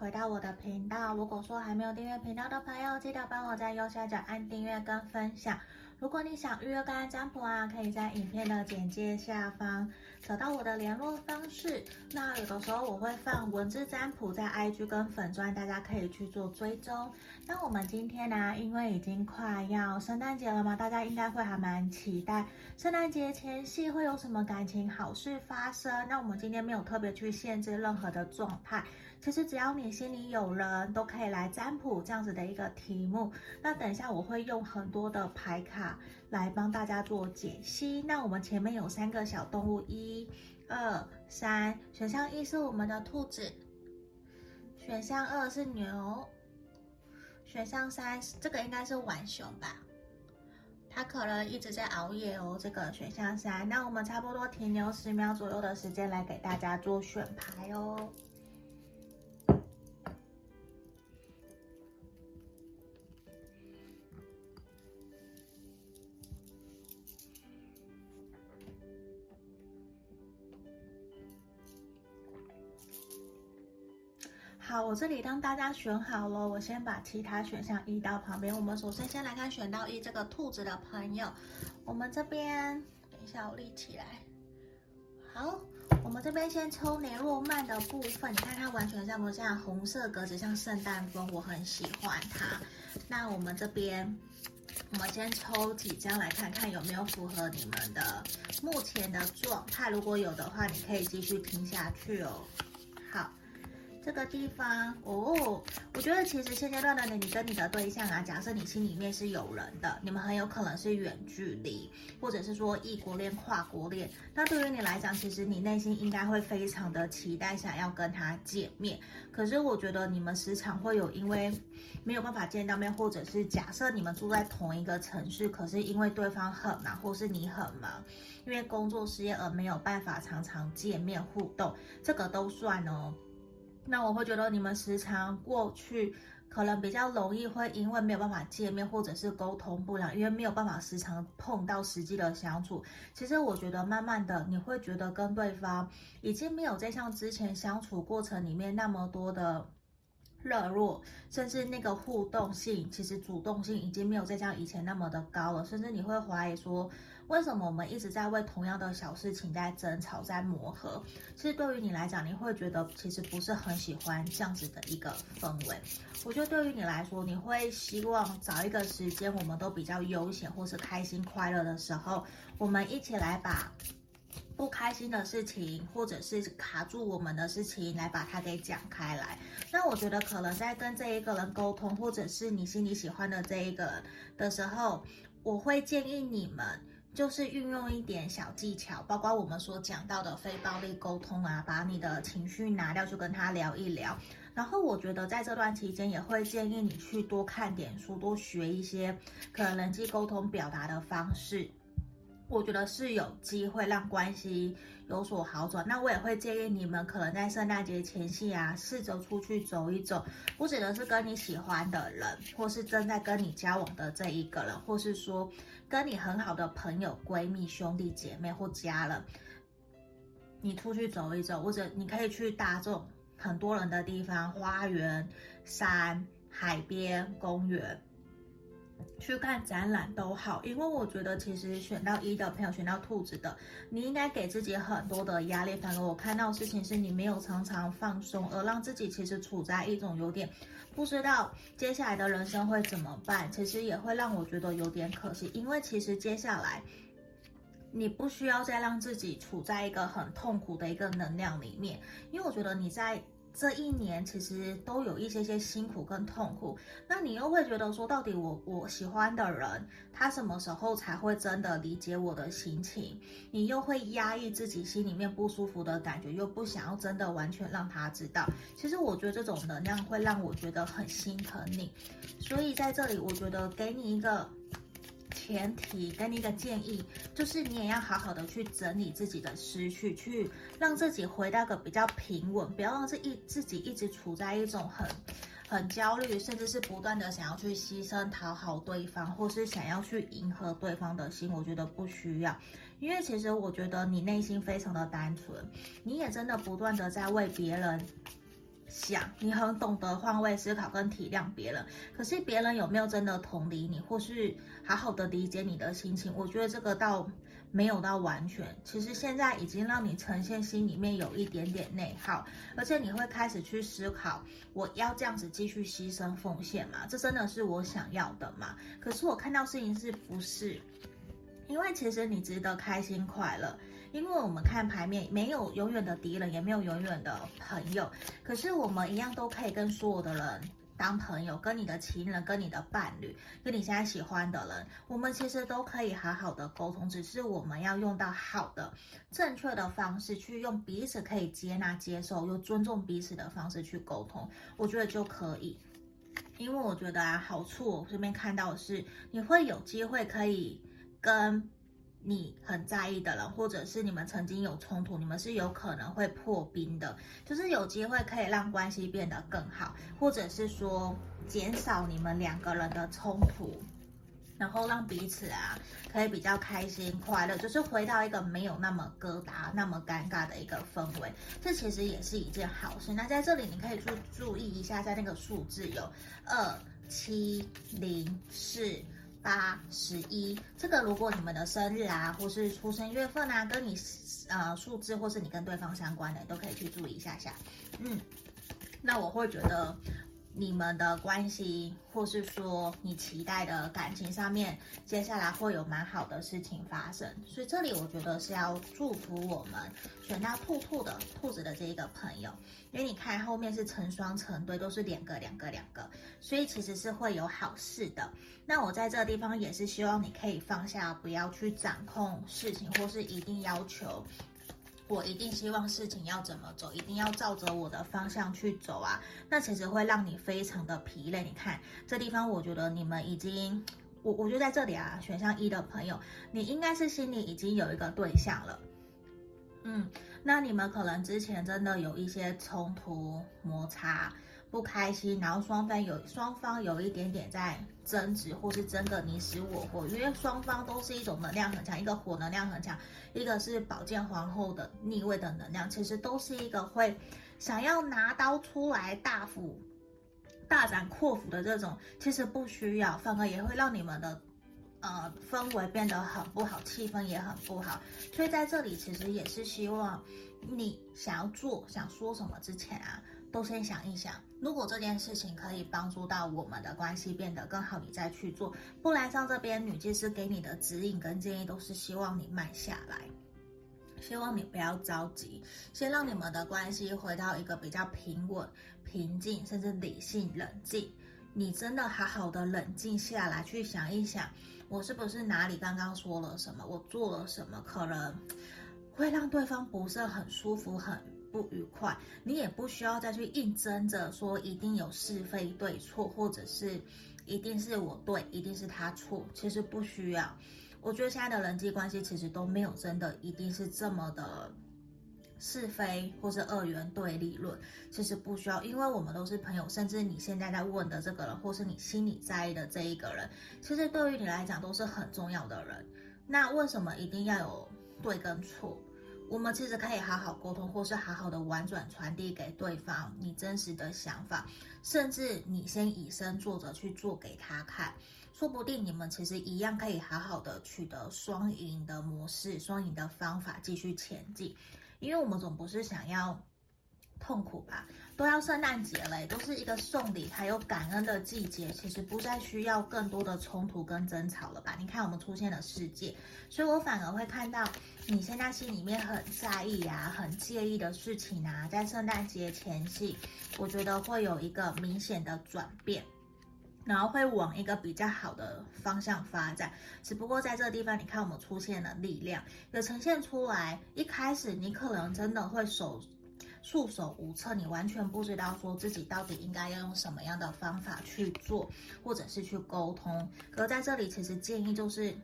回到我的频道。如果说还没有订阅频道的朋友，记得帮我在右下角按订阅跟分享。如果你想预约个案占卜啊，可以在影片的简介下方找到我的联络方式。那有的时候我会放文字占卜在 IG 跟粉专，大家可以去做追踪。那我们今天呢、因为已经快要圣诞节了嘛，大家应该会还蛮期待圣诞节前夕会有什么感情好事发生。那我们今天没有特别去限制任何的状态。其实只要你心里有人，都可以来占卜这样子的一个题目。那等一下我会用很多的牌卡来帮大家做解析。那我们前面有三个小动物，一、二、三。选项一是我们的兔子，选项二是牛，选项三这个应该是浣熊吧？它可能一直在熬夜哦。这个选项三，那我们差不多停留十秒左右的时间来给大家做选牌哦。好，我这里当大家选好了，我先把其他选项移到旁边。我们首先先来看选到一这个兔子的朋友，我们这边等一下我立起来。好，我们这边先抽雷诺曼的部分，你看它完全像不像红色格子，像圣诞风，我很喜欢它。那我们这边，我们先抽几张来看看有没有符合你们的目前的状态，如果有的话，你可以继续听下去哦。好。这个地方哦，我觉得其实现阶段的你，跟你的对象啊，假设你心里面是有人的，你们很有可能是远距离，或者是说异国恋、跨国恋。那对于你来讲，其实你内心应该会非常的期待，想要跟他见面。可是我觉得你们时常会有因为没有办法见到面，或者是假设你们住在同一个城市，可是因为对方很忙，或是你很忙，因为工作事业而没有办法常常见面互动，这个都算哦。那我会觉得你们时常过去可能比较容易会因为没有办法见面，或者是沟通不了，因为没有办法时常碰到实际的相处。其实我觉得慢慢的你会觉得跟对方已经没有再像之前相处过程里面那么多的热络，甚至那个互动性，其实主动性已经没有再像以前那么的高了，甚至你会怀疑说。为什么我们一直在为同样的小事情在争吵、在磨合？其实对于你来讲，你会觉得其实不是很喜欢这样子的一个氛围。我觉得对于你来说，你会希望找一个时间，我们都比较悠闲或是开心快乐的时候，我们一起来把不开心的事情，或者是卡住我们的事情，来把它给讲开来。那我觉得可能在跟这一个人沟通，或者是你心里喜欢的这一个的时候，我会建议你们。就是运用一点小技巧，包括我们所讲到的非暴力沟通啊，把你的情绪拿掉，去跟他聊一聊。然后我觉得在这段期间，也会建议你去多看点书，多学一些可能人际沟通表达的方式。我觉得是有机会让关系有所好转。那我也会建议你们，可能在圣诞节前夕啊，试着出去走一走，不只是跟你喜欢的人，或是正在跟你交往的这一个人，或是说。跟你很好的朋友、闺蜜、兄弟姐妹或家人，你出去走一走，或者你可以去大众很多人的地方，花园、山、海边、公园，去看展览都好。因为我觉得，其实选到一的朋友，选到兔子的，你应该给自己很多的压力。反而我看到事情是你没有常常放松，而让自己其实处在一种有点。不知道接下来的人生会怎么办，其实也会让我觉得有点可惜，因为其实接下来你不需要再让自己处在一个很痛苦的一个能量里面，因为我觉得你在。这一年其实都有一些些辛苦跟痛苦，那你又会觉得说，到底我我喜欢的人，他什么时候才会真的理解我的心情？你又会压抑自己心里面不舒服的感觉，又不想要真的完全让他知道。其实我觉得这种能量会让我觉得很心疼你，所以在这里，我觉得给你一个。前提给你一个建议，就是你也要好好的去整理自己的思绪，去让自己回到个比较平稳，不要让自己自己一直处在一种很很焦虑，甚至是不断的想要去牺牲讨好对方，或是想要去迎合对方的心。我觉得不需要，因为其实我觉得你内心非常的单纯，你也真的不断的在为别人。想，你很懂得换位思考跟体谅别人，可是别人有没有真的同理你，或是好好的理解你的心情？我觉得这个倒没有到完全。其实现在已经让你呈现心里面有一点点内耗，而且你会开始去思考，我要这样子继续牺牲奉献吗？这真的是我想要的吗？可是我看到事情是不是？因为其实你值得开心快乐。因为我们看牌面，没有永远的敌人，也没有永远的朋友。可是我们一样都可以跟所有的人当朋友，跟你的情人、跟你的伴侣、跟你现在喜欢的人，我们其实都可以好好的沟通。只是我们要用到好的、正确的方式，去用彼此可以接纳、接受又尊重彼此的方式去沟通，我觉得就可以。因为我觉得啊，好处我这边看到的是，你会有机会可以跟。你很在意的人，或者是你们曾经有冲突，你们是有可能会破冰的，就是有机会可以让关系变得更好，或者是说减少你们两个人的冲突，然后让彼此啊可以比较开心快乐，就是回到一个没有那么疙瘩、那么尴尬的一个氛围，这其实也是一件好事。那在这里你可以注注意一下，在那个数字有二七零四。八十一，这个如果你们的生日啊，或是出生月份啊，跟你呃数字，或是你跟对方相关的，都可以去注意一下下。嗯，那我会觉得。你们的关系，或是说你期待的感情上面，接下来会有蛮好的事情发生。所以这里我觉得是要祝福我们选到兔兔的兔子的这一个朋友，因为你看后面是成双成对，都是两个两个两个，所以其实是会有好事的。那我在这个地方也是希望你可以放下，不要去掌控事情，或是一定要求。我一定希望事情要怎么走，一定要照着我的方向去走啊！那其实会让你非常的疲累。你看这地方，我觉得你们已经，我我就在这里啊，选项一的朋友，你应该是心里已经有一个对象了。嗯，那你们可能之前真的有一些冲突摩擦。不开心，然后双方有双方有一点点在争执，或是争个你死我活，因为双方都是一种能量很强，一个火能量很强，一个是宝剑皇后的逆位的能量，其实都是一个会想要拿刀出来大斧大展阔斧的这种，其实不需要，反而也会让你们的呃氛围变得很不好，气氛也很不好，所以在这里其实也是希望你想要做想说什么之前啊。都先想一想，如果这件事情可以帮助到我们的关系变得更好，你再去做。不然，像这边女祭司给你的指引跟建议，都是希望你慢下来，希望你不要着急，先让你们的关系回到一个比较平稳、平静，甚至理性、冷静。你真的好好的冷静下来，去想一想，我是不是哪里刚刚说了什么，我做了什么，可能会让对方不是很舒服，很。不愉快，你也不需要再去硬争着说一定有是非对错，或者是一定是我对，一定是他错。其实不需要。我觉得现在的人际关系其实都没有真的一定是这么的是非或是二元对立论。其实不需要，因为我们都是朋友，甚至你现在在问的这个人，或是你心里在意的这一个人，其实对于你来讲都是很重要的人。那为什么一定要有对跟错？我们其实可以好好沟通，或是好好的婉转传递给对方你真实的想法，甚至你先以身作则去做给他看，说不定你们其实一样可以好好的取得双赢的模式、双赢的方法继续前进，因为我们总不是想要痛苦吧？都要圣诞节了，都是一个送礼还有感恩的季节，其实不再需要更多的冲突跟争吵了吧？你看我们出现了世界，所以我反而会看到你现在心里面很在意啊、很介意的事情啊，在圣诞节前夕，我觉得会有一个明显的转变，然后会往一个比较好的方向发展。只不过在这个地方，你看我们出现了力量，有呈现出来。一开始你可能真的会手。束手无策，你完全不知道说自己到底应该要用什么样的方法去做，或者是去沟通。可在这里，其实建议就是，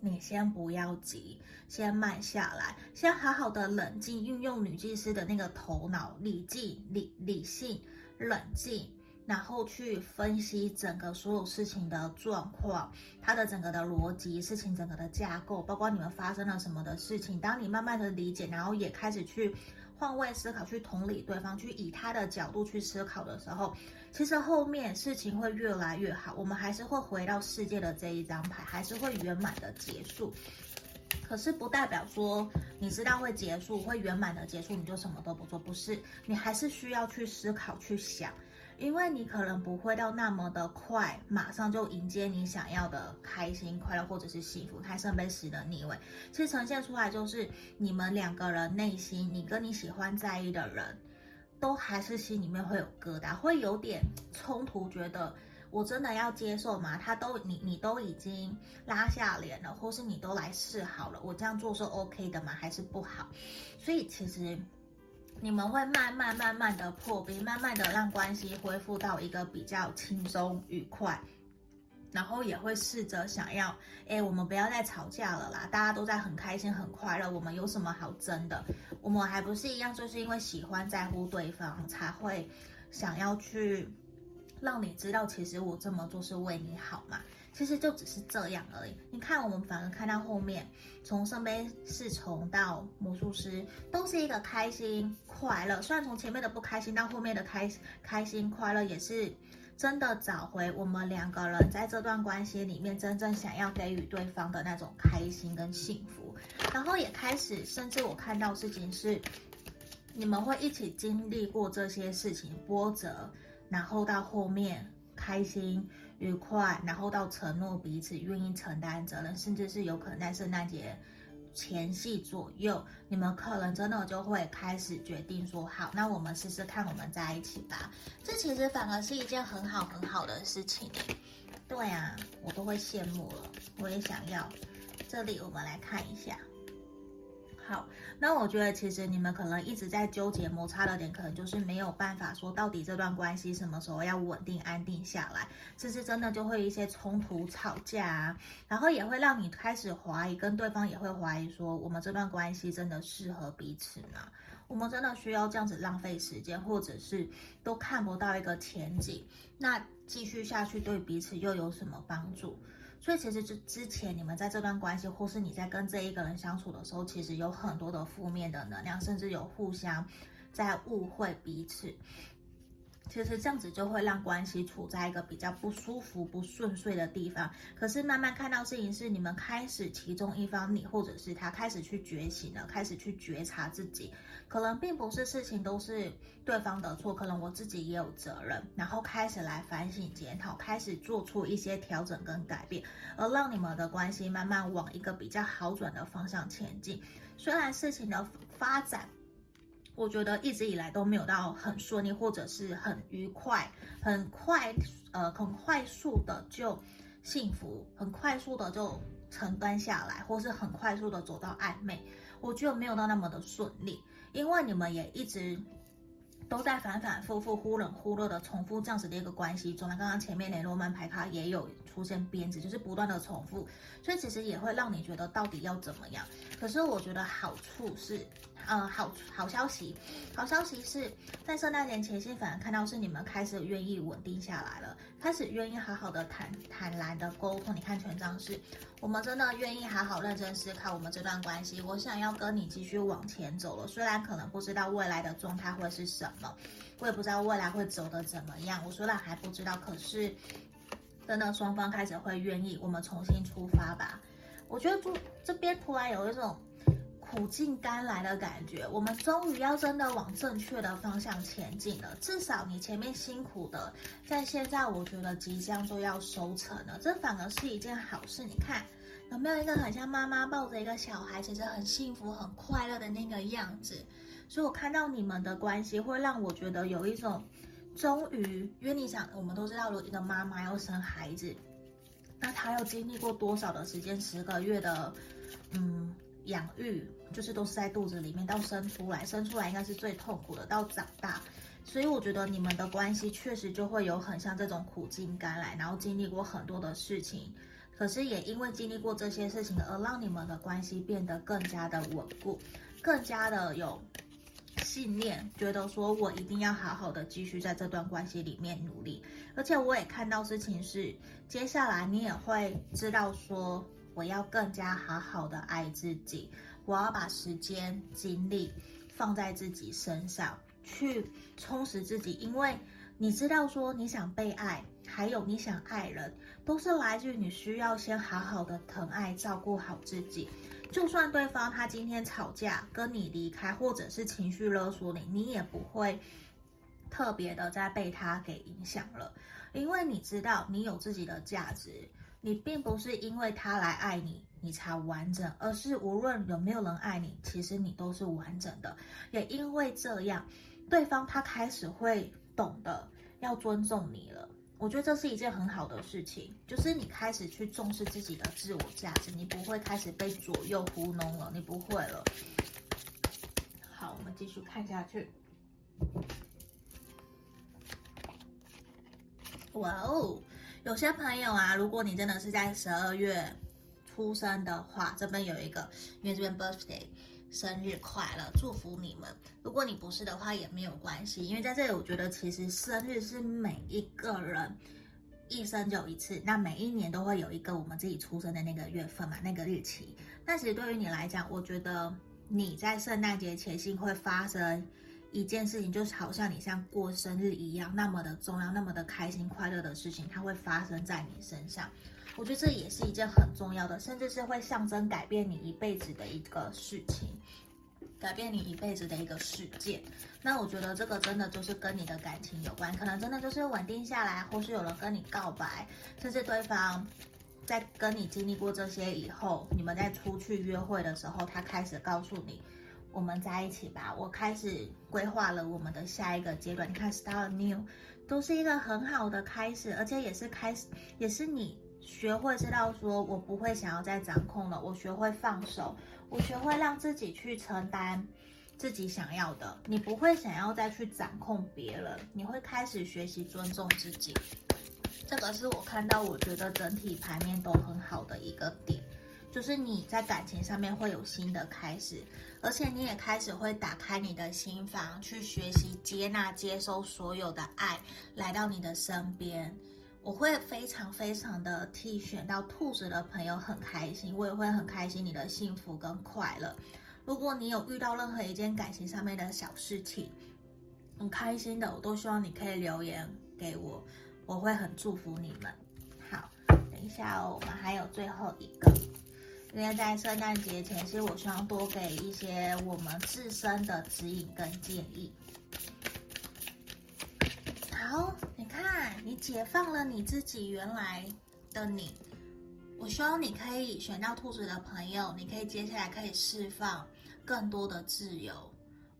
你先不要急，先慢下来，先好好的冷静，运用女祭司的那个头脑，理智、理理性、冷静，然后去分析整个所有事情的状况，它的整个的逻辑，事情整个的架构，包括你们发生了什么的事情。当你慢慢的理解，然后也开始去。换位思考，去同理对方，去以他的角度去思考的时候，其实后面事情会越来越好。我们还是会回到世界的这一张牌，还是会圆满的结束。可是不代表说你知道会结束，会圆满的结束，你就什么都不做，不是？你还是需要去思考，去想。因为你可能不会到那么的快，马上就迎接你想要的开心、快乐或者是幸福。开圣杯十的逆位，其实呈现出来就是你们两个人内心，你跟你喜欢在意的人，都还是心里面会有疙瘩，会有点冲突，觉得我真的要接受吗？他都你你都已经拉下脸了，或是你都来示好了，我这样做是 OK 的吗？还是不好？所以其实。你们会慢慢慢慢的破冰，慢慢的让关系恢复到一个比较轻松愉快，然后也会试着想要，哎，我们不要再吵架了啦，大家都在很开心很快乐，我们有什么好争的？我们还不是一样，就是因为喜欢在乎对方，才会想要去让你知道，其实我这么做是为你好嘛。其实就只是这样而已。你看，我们反而看到后面，从圣杯侍从到魔术师，都是一个开心快乐。虽然从前面的不开心到后面的开开心快乐，也是真的找回我们两个人在这段关系里面真正想要给予对方的那种开心跟幸福。然后也开始，甚至我看到事情是，你们会一起经历过这些事情波折，然后到后面开心。愉快，然后到承诺彼此愿意承担责任，甚至是有可能在圣诞节前夕左右，你们可能真的就会开始决定说好，那我们试试看，我们在一起吧。这其实反而是一件很好很好的事情。对啊，我都会羡慕了，我也想要。这里我们来看一下。好，那我觉得其实你们可能一直在纠结摩擦的点，可能就是没有办法说到底这段关系什么时候要稳定安定下来，这是真的就会一些冲突吵架啊，然后也会让你开始怀疑，跟对方也会怀疑说，我们这段关系真的适合彼此吗？我们真的需要这样子浪费时间，或者是都看不到一个前景，那继续下去对彼此又有什么帮助？所以其实就之前你们在这段关系，或是你在跟这一个人相处的时候，其实有很多的负面的能量，甚至有互相在误会彼此。其实这样子就会让关系处在一个比较不舒服、不顺遂的地方。可是慢慢看到事情是你们开始，其中一方你或者是他开始去觉醒了，开始去觉察自己，可能并不是事情都是对方的错，可能我自己也有责任。然后开始来反省检讨，开始做出一些调整跟改变，而让你们的关系慢慢往一个比较好转的方向前进。虽然事情的发展。我觉得一直以来都没有到很顺利，或者是很愉快，很快，呃，很快速的就幸福，很快速的就承担下来，或是很快速的走到暧昧，我觉得没有到那么的顺利，因为你们也一直都在反反复复、忽冷忽热的重复这样子的一个关系中。那刚刚前面雷诺曼牌卡也有出现编织，就是不断的重复，所以其实也会让你觉得到底要怎么样。可是我觉得好处是。呃，好好消息，好消息是在圣诞节前夕，反而看到是你们开始愿意稳定下来了，开始愿意好好的坦坦然的沟通。你看权杖是，我们真的愿意好好认真思考我们这段关系。我想要跟你继续往前走了，虽然可能不知道未来的状态会是什么，我也不知道未来会走得怎么样。我虽然还不知道，可是真的双方开始会愿意，我们重新出发吧。我觉得这这边突然有一种。苦尽甘来的感觉，我们终于要真的往正确的方向前进了。至少你前面辛苦的，在现在我觉得即将就要收成了，这反而是一件好事。你看有没有一个很像妈妈抱着一个小孩，其实很幸福、很快乐的那个样子？所以我看到你们的关系，会让我觉得有一种终于，因为你想，我们都知道，有一个妈妈要生孩子，那她要经历过多少的时间？十个月的，嗯。养育就是都是在肚子里面，到生出来，生出来应该是最痛苦的，到长大，所以我觉得你们的关系确实就会有很像这种苦尽甘来，然后经历过很多的事情，可是也因为经历过这些事情，而让你们的关系变得更加的稳固，更加的有信念，觉得说我一定要好好的继续在这段关系里面努力，而且我也看到事情是，接下来你也会知道说。我要更加好好的爱自己，我要把时间精力放在自己身上，去充实自己，因为你知道说你想被爱，还有你想爱人，都是来自于你需要先好好的疼爱、照顾好自己。就算对方他今天吵架跟你离开，或者是情绪勒索你，你也不会特别的再被他给影响了，因为你知道你有自己的价值，你并不是因为他来爱你，你才完整，而是无论有没有人爱你，其实你都是完整的。也因为这样，对方他开始会懂得要尊重你了。我觉得这是一件很好的事情，就是你开始去重视自己的自我价值，你不会开始被左右糊弄了，你不会了。好，我们继续看下去。哇哦，有些朋友啊，如果你真的是在十二月出生的话，这边有一个，因为这边 birthday。生日快乐，祝福你们。如果你不是的话，也没有关系，因为在这里，我觉得其实生日是每一个人一生就一次，那每一年都会有一个我们自己出生的那个月份嘛，那个日期。那其实对于你来讲，我觉得你在圣诞节前夕会发生一件事情，就是好像你像过生日一样，那么的重要，那么的开心快乐的事情，它会发生在你身上。我觉得这也是一件很重要的，甚至是会象征改变你一辈子的一个事情，改变你一辈子的一个事件。那我觉得这个真的就是跟你的感情有关，可能真的就是稳定下来，或是有人跟你告白，甚至对方在跟你经历过这些以后，你们在出去约会的时候，他开始告诉你，我们在一起吧，我开始规划了我们的下一个阶段。你看，start new 都是一个很好的开始，而且也是开始，也是你。学会知道说，我不会想要再掌控了。我学会放手，我学会让自己去承担自己想要的。你不会想要再去掌控别人，你会开始学习尊重自己。这个是我看到，我觉得整体牌面都很好的一个点，就是你在感情上面会有新的开始，而且你也开始会打开你的心房，去学习接纳、接收所有的爱来到你的身边。我会非常非常的替选到兔子的朋友很开心，我也会很开心你的幸福跟快乐。如果你有遇到任何一件感情上面的小事情，很开心的，我都希望你可以留言给我，我会很祝福你们。好，等一下哦，我们还有最后一个，因为在圣诞节前夕，我希望多给一些我们自身的指引跟建议。好。你解放了你自己原来的你，我希望你可以选到兔子的朋友，你可以接下来可以释放更多的自由，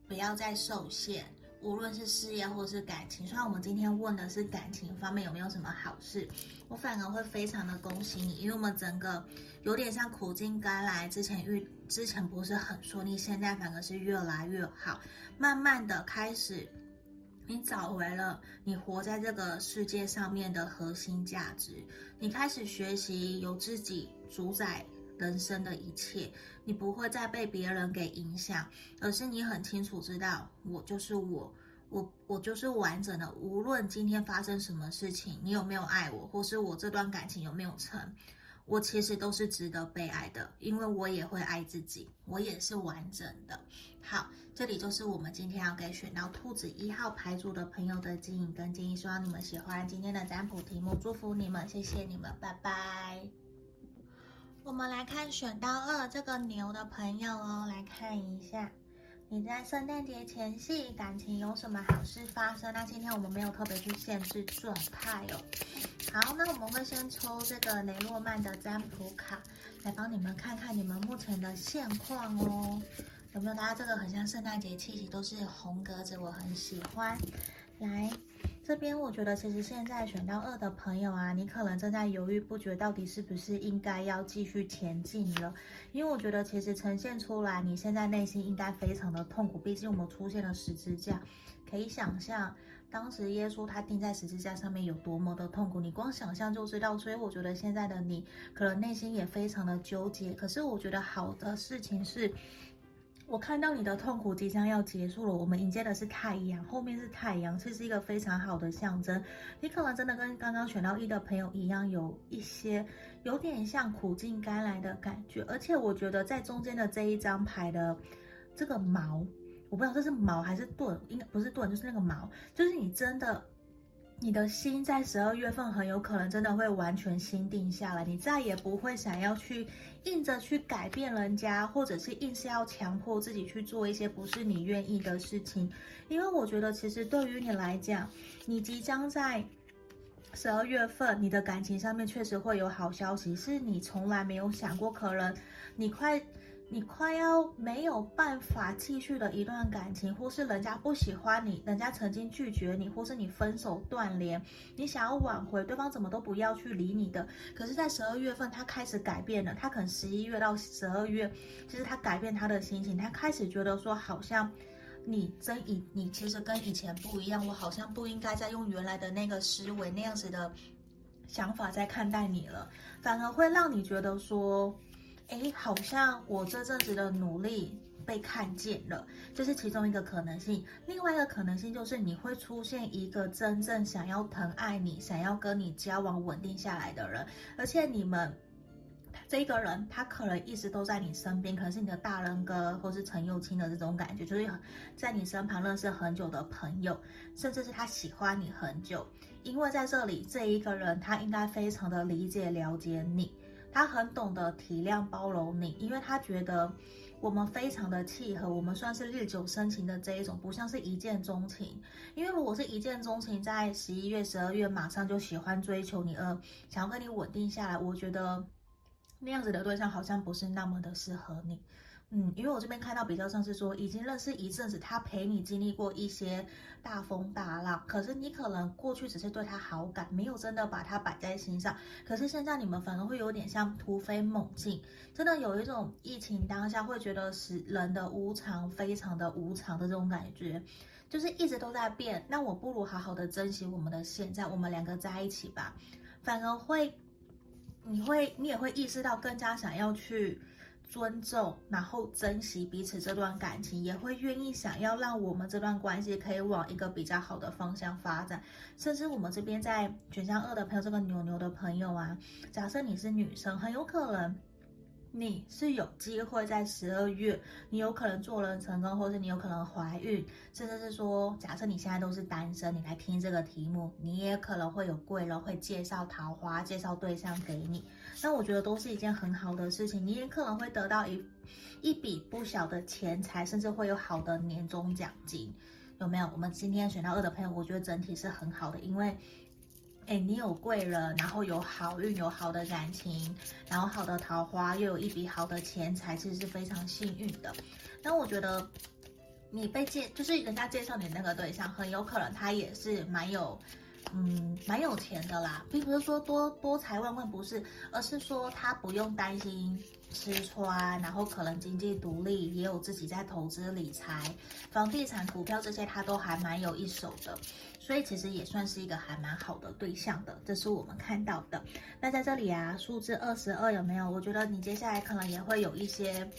不要再受限，无论是事业或是感情。虽然我们今天问的是感情方面有没有什么好事，我反而会非常的恭喜你，因为我们整个有点像苦尽甘来，之前遇之前不是很顺利，现在反而是越来越好，慢慢的开始。你找回了你活在这个世界上面的核心价值，你开始学习由自己主宰人生的一切，你不会再被别人给影响，而是你很清楚知道，我就是我，我我就是完整的，无论今天发生什么事情，你有没有爱我，或是我这段感情有没有成。我其实都是值得被爱的，因为我也会爱自己，我也是完整的。好，这里就是我们今天要给选到兔子一号牌组的朋友的指引跟建议，希望你们喜欢今天的占卜题目，祝福你们，谢谢你们，拜拜。我们来看选到二这个牛的朋友哦，来看一下。你在圣诞节前夕，感情有什么好事发生？那今天我们没有特别去限制状态哦。好，那我们会先抽这个雷诺曼的占卜卡，来帮你们看看你们目前的现况哦。有没有大家这个很像圣诞节气息，都是红格子，我很喜欢。来。这边我觉得，其实现在选到二的朋友啊，你可能正在犹豫不决，到底是不是应该要继续前进了？因为我觉得，其实呈现出来，你现在内心应该非常的痛苦。毕竟我们出现了十字架，可以想象当时耶稣他钉在十字架上面有多么的痛苦，你光想象就知道。所以我觉得现在的你，可能内心也非常的纠结。可是我觉得好的事情是。我看到你的痛苦即将要结束了，我们迎接的是太阳，后面是太阳，这是一个非常好的象征。你可能真的跟刚刚选到一的朋友一样，有一些有点像苦尽甘来的感觉，而且我觉得在中间的这一张牌的这个矛，我不知道这是矛还是盾，应该不是盾，就是那个矛，就是你真的。你的心在十二月份很有可能真的会完全心定下来，你再也不会想要去硬着去改变人家，或者是硬是要强迫自己去做一些不是你愿意的事情。因为我觉得，其实对于你来讲，你即将在十二月份，你的感情上面确实会有好消息，是你从来没有想过，可能你快。你快要没有办法继续的一段感情，或是人家不喜欢你，人家曾经拒绝你，或是你分手断联，你想要挽回，对方怎么都不要去理你的。可是，在十二月份，他开始改变了，他可能十一月到十二月，其实他改变他的心情，他开始觉得说，好像你真以你其实跟以前不一样，我好像不应该再用原来的那个思维那样子的想法在看待你了，反而会让你觉得说。哎，好像我这阵子的努力被看见了，这是其中一个可能性。另外一个可能性就是你会出现一个真正想要疼爱你、想要跟你交往稳定下来的人，而且你们这个人他可能一直都在你身边，可能是你的大人哥或是陈幼清的这种感觉，就是在你身旁认识很久的朋友，甚至是他喜欢你很久。因为在这里这一个人他应该非常的理解了解你。他很懂得体谅包容你，因为他觉得我们非常的契合，我们算是日久生情的这一种，不像是一见钟情。因为如果是一见钟情，在十一月、十二月马上就喜欢追求你，而，想要跟你稳定下来，我觉得那样子的对象好像不是那么的适合你。嗯，因为我这边看到比较像是说，已经认识一阵子，他陪你经历过一些大风大浪，可是你可能过去只是对他好感，没有真的把他摆在心上。可是现在你们反而会有点像突飞猛进，真的有一种疫情当下会觉得是人的无常，非常的无常的这种感觉，就是一直都在变。那我不如好好的珍惜我们的现在，我们两个在一起吧。反而会，你会，你也会意识到更加想要去。尊重，然后珍惜彼此这段感情，也会愿意想要让我们这段关系可以往一个比较好的方向发展。甚至我们这边在选项二的朋友，这个牛牛的朋友啊，假设你是女生，很有可能。你是有机会在十二月，你有可能做人成功，或者你有可能怀孕，甚至是说，假设你现在都是单身，你来听这个题目，你也可能会有贵人会介绍桃花、介绍对象给你。那我觉得都是一件很好的事情，你也可能会得到一一笔不小的钱财，甚至会有好的年终奖金，有没有？我们今天选到二的朋友，我觉得整体是很好的，因为。哎，你有贵人，然后有好运，有好的感情，然后好的桃花，又有一笔好的钱财，其实是非常幸运的。那我觉得你被介，就是人家介绍你那个对象，很有可能他也是蛮有，嗯，蛮有钱的啦，并不是说多多财万贯，不是，而是说他不用担心吃穿，然后可能经济独立，也有自己在投资理财，房地产、股票这些他都还蛮有一手的。所以其实也算是一个还蛮好的对象的，这是我们看到的。那在这里啊，数字二十二有没有？我觉得你接下来可能也会有一些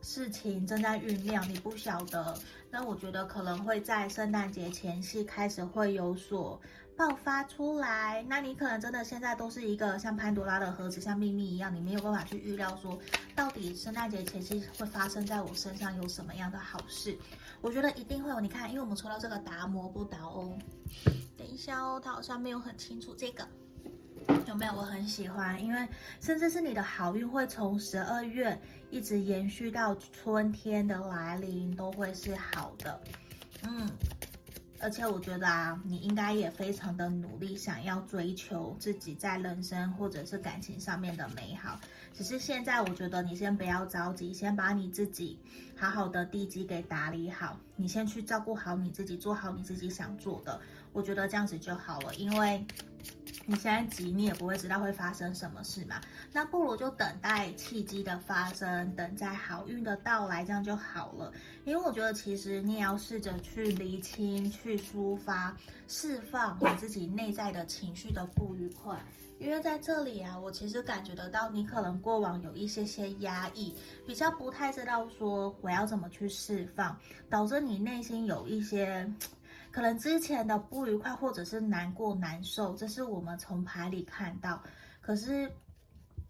事情正在酝酿，你不晓得。那我觉得可能会在圣诞节前夕开始会有所爆发出来。那你可能真的现在都是一个像潘多拉的盒子，像秘密一样，你没有办法去预料说到底圣诞节前夕会发生在我身上有什么样的好事。我觉得一定会有，你看，因为我们抽到这个达摩不倒翁，等一下哦，它好像没有很清楚这个有没有？我很喜欢，因为甚至是你的好运会从十二月一直延续到春天的来临，都会是好的，嗯。而且我觉得啊，你应该也非常的努力，想要追求自己在人生或者是感情上面的美好。只是现在，我觉得你先不要着急，先把你自己好好的地基给打理好。你先去照顾好你自己，做好你自己想做的。我觉得这样子就好了，因为。你现在急，你也不会知道会发生什么事嘛。那不如就等待契机的发生，等待好运的到来，这样就好了。因为我觉得，其实你也要试着去厘清、去抒发、释放你自己内在的情绪的不愉快。因为在这里啊，我其实感觉得到，你可能过往有一些些压抑，比较不太知道说我要怎么去释放，导致你内心有一些。可能之前的不愉快或者是难过难受，这是我们从牌里看到。可是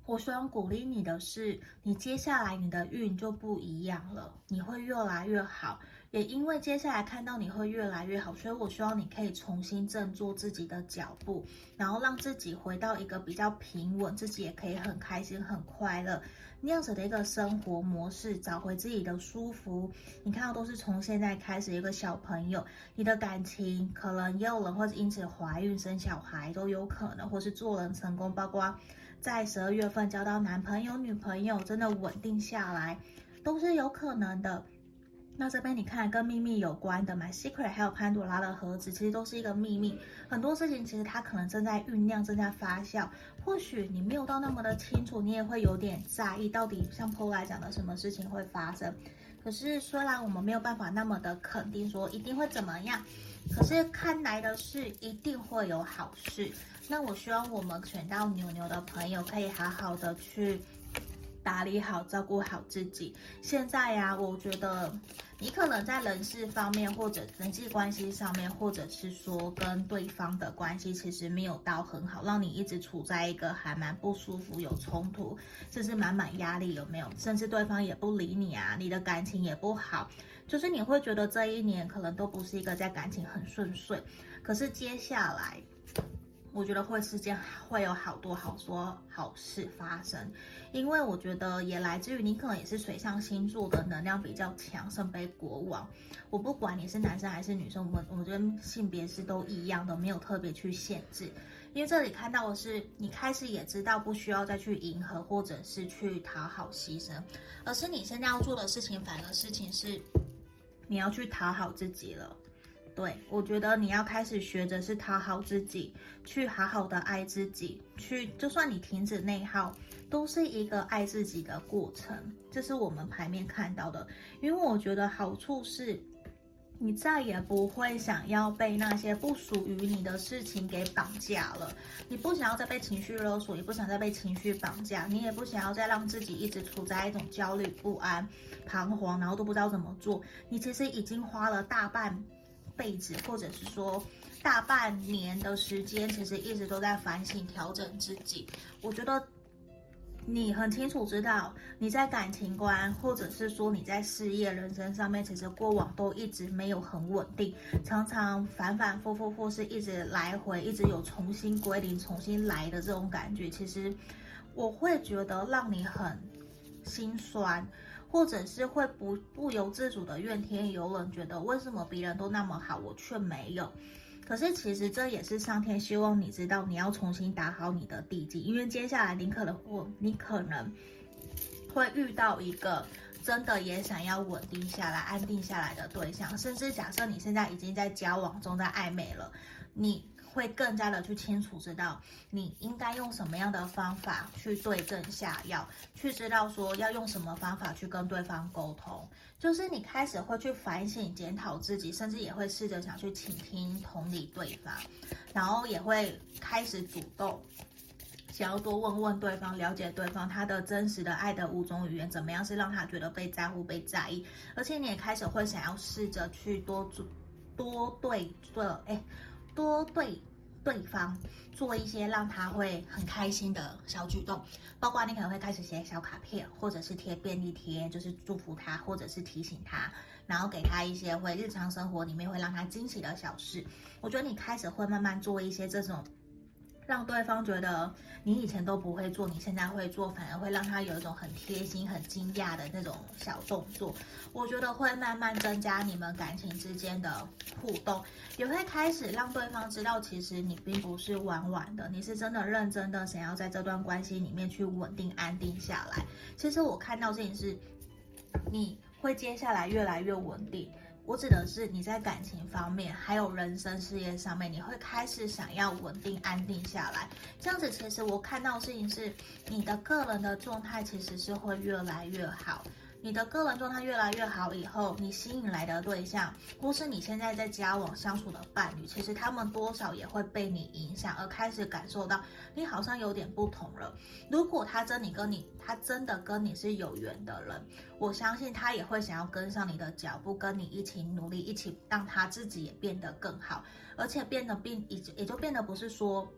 我想鼓励你的是，你接下来你的运就不一样了，你会越来越好，也因为接下来看到你会越来越好，所以我希望你可以重新振作自己的脚步，然后让自己回到一个比较平稳，自己也可以很开心、很快乐那样子的一个生活模式，找回自己的舒服。你看到都是从现在开始，一个小朋友，你的感情可能也有人会因此怀孕生小孩都有可能，或是做人成功，包括在十二月份交到男朋友、女朋友，真的稳定下来，都是有可能的。那这边你看跟秘密有关的，My Secret 还有潘朵拉的盒子，其实都是一个秘密。很多事情其实它可能正在酝酿，正在发酵。或许你没有到那么的清楚，你也会有点在意，到底像 Paul 来讲的什么事情会发生。可是虽然我们没有办法那么的肯定说一定会怎么样，可是看来的是一定会有好事。那我希望我们选到牛牛的朋友可以好好的去。打理好，照顾好自己。现在呀，我觉得你可能在人事方面，或者人际关系上面，或者是说跟对方的关系，其实没有到很好，让你一直处在一个还蛮不舒服、有冲突，甚至满满压力，有没有？甚至对方也不理你啊，你的感情也不好，就是你会觉得这一年可能都不是一个在感情很顺遂。可是接下来。我觉得会是件会有好多好多好事发生，因为我觉得也来自于你可能也是水象星座的能量比较强，圣杯国王。我不管你是男生还是女生，我们我们觉得性别是都一样的，没有特别去限制。因为这里看到的是你开始也知道不需要再去迎合或者是去讨好牺牲，而是你现在要做的事情，反而事情是你要去讨好自己了。对，我觉得你要开始学着是讨好自己，去好好的爱自己，去就算你停止内耗，都是一个爱自己的过程。这是我们牌面看到的，因为我觉得好处是，你再也不会想要被那些不属于你的事情给绑架了。你不想要再被情绪勒索，也不想再被情绪绑架，你也不想要再让自己一直处在一种焦虑不安、彷徨，然后都不知道怎么做。你其实已经花了大半。辈子，或者是说大半年的时间，其实一直都在反省、调整自己。我觉得你很清楚知道，你在感情观，或者是说你在事业、人生上面，其实过往都一直没有很稳定，常常反反复复，或是一直来回，一直有重新归零、重新来的这种感觉。其实我会觉得让你很心酸。或者是会不不由自主的怨天尤人，觉得为什么别人都那么好，我却没有。可是其实这也是上天希望你知道，你要重新打好你的地基，因为接下来你可能会你可能会遇到一个真的也想要稳定下来、安定下来的对象，甚至假设你现在已经在交往中，在暧昧了，你。会更加的去清楚知道你应该用什么样的方法去对症下药，去知道说要用什么方法去跟对方沟通，就是你开始会去反省检讨自己，甚至也会试着想去倾听同理对方，然后也会开始主动想要多问问对方，了解对方他的真实的爱的五种语言怎么样是让他觉得被在乎、被在意，而且你也开始会想要试着去多做多对的哎。多对对方做一些让他会很开心的小举动，包括你可能会开始写小卡片，或者是贴便利贴，就是祝福他，或者是提醒他，然后给他一些会日常生活里面会让他惊喜的小事。我觉得你开始会慢慢做一些这种。让对方觉得你以前都不会做，你现在会做，反而会让他有一种很贴心、很惊讶的那种小动作。我觉得会慢慢增加你们感情之间的互动，也会开始让对方知道，其实你并不是玩玩的，你是真的认真的想要在这段关系里面去稳定、安定下来。其实我看到这件事，你会接下来越来越稳定。我指的是你在感情方面，还有人生事业上面，你会开始想要稳定安定下来。这样子，其实我看到的事情是，你的个人的状态其实是会越来越好。你的个人状态越来越好以后，你吸引来的对象，或是你现在在交往相处的伴侣，其实他们多少也会被你影响，而开始感受到你好像有点不同了。如果他真的跟你，他真的跟你是有缘的人，我相信他也会想要跟上你的脚步，跟你一起努力，一起让他自己也变得更好，而且变得变，也也就变得不是说。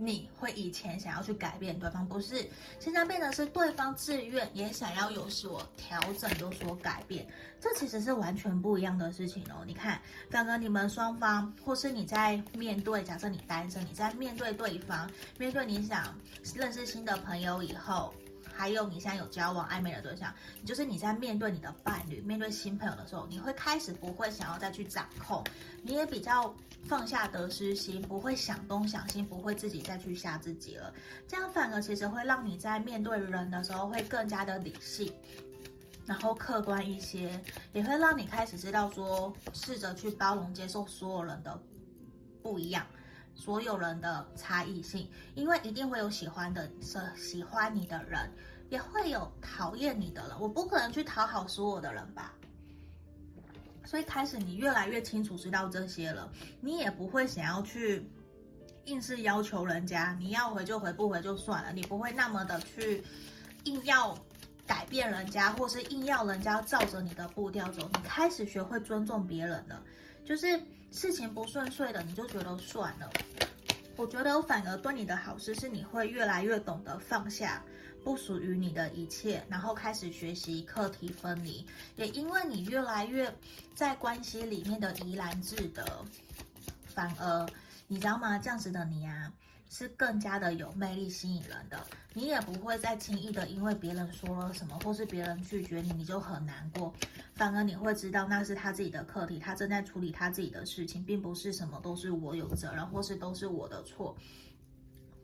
你会以前想要去改变对方，不是，现在变得是对方自愿也想要有所调整，有所改变，这其实是完全不一样的事情哦。你看，刚刚你们双方，或是你在面对，假设你单身，你在面对对方，面对你想认识新的朋友以后。还有你现在有交往暧昧的对象，就是你在面对你的伴侣、面对新朋友的时候，你会开始不会想要再去掌控，你也比较放下得失心，不会想东想西，不会自己再去吓自己了。这样反而其实会让你在面对人的时候会更加的理性，然后客观一些，也会让你开始知道说，试着去包容接受所有人的不一样。所有人的差异性，因为一定会有喜欢的，是喜欢你的人，也会有讨厌你的人。我不可能去讨好所有的人吧。所以开始你越来越清楚知道这些了，你也不会想要去硬是要求人家，你要回就回，不回就算了。你不会那么的去硬要改变人家，或是硬要人家照着你的步调走。你开始学会尊重别人了，就是。事情不顺遂的，你就觉得算了。我觉得反而对你的好事是，你会越来越懂得放下不属于你的一切，然后开始学习课题分离。也因为你越来越在关系里面的怡然自得，反而你知道吗？这样子的你啊。是更加的有魅力、吸引人的，你也不会再轻易的因为别人说了什么，或是别人拒绝你，你就很难过。反而你会知道那是他自己的课题，他正在处理他自己的事情，并不是什么都是我有责任，或是都是我的错。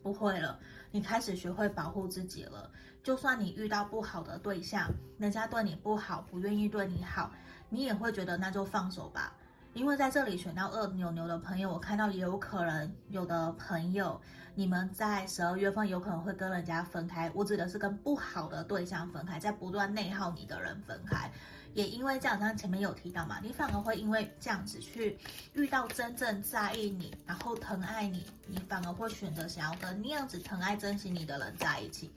不会了，你开始学会保护自己了。就算你遇到不好的对象，人家对你不好，不愿意对你好，你也会觉得那就放手吧。因为在这里选到二牛牛的朋友，我看到也有可能有的朋友，你们在十二月份有可能会跟人家分开。我指的是跟不好的对象分开，在不断内耗你的人分开。也因为这样，像前面有提到嘛，你反而会因为这样子去遇到真正在意你，然后疼爱你，你反而会选择想要跟那样子疼爱、珍惜你的人在一起。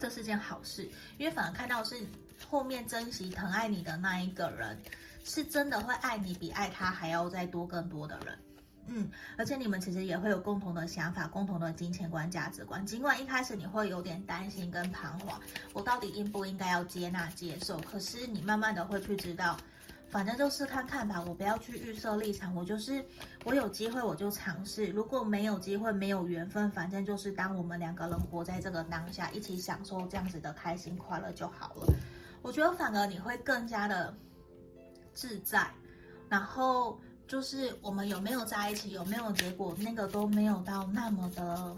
这是件好事，因为反而看到是后面珍惜、疼爱你的那一个人。是真的会爱你比爱他还要再多更多的人，嗯，而且你们其实也会有共同的想法、共同的金钱观、价值观。尽管一开始你会有点担心跟彷徨，我到底应不应该要接纳接受？可是你慢慢的会去知道，反正就是看看吧，我不要去预设立场，我就是我有机会我就尝试，如果没有机会、没有缘分，反正就是当我们两个人活在这个当下，一起享受这样子的开心快乐就好了。我觉得反而你会更加的。自在，然后就是我们有没有在一起，有没有结果，那个都没有到那么的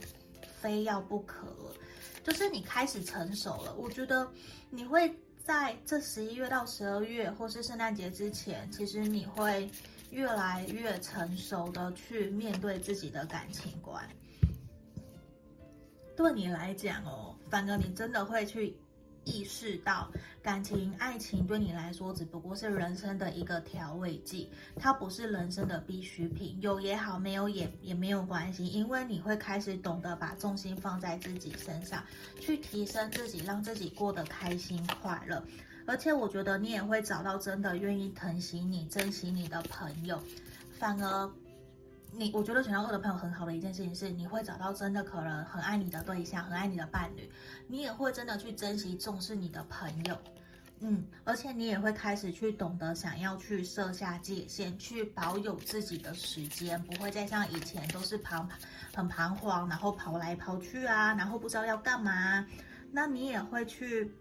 非要不可了。就是你开始成熟了，我觉得你会在这十一月到十二月，或是圣诞节之前，其实你会越来越成熟的去面对自己的感情观。对你来讲哦，反而你真的会去。意识到感情、爱情对你来说只不过是人生的一个调味剂，它不是人生的必需品。有也好，没有也也没有关系，因为你会开始懂得把重心放在自己身上，去提升自己，让自己过得开心快乐。而且我觉得你也会找到真的愿意疼惜你、珍惜你的朋友，反而。你我觉得选到二的朋友很好的一件事情是，你会找到真的可能很爱你的对象，很爱你的伴侣，你也会真的去珍惜重视你的朋友，嗯，而且你也会开始去懂得想要去设下界限，去保有自己的时间，不会再像以前都是彷很彷徨，然后跑来跑去啊，然后不知道要干嘛，那你也会去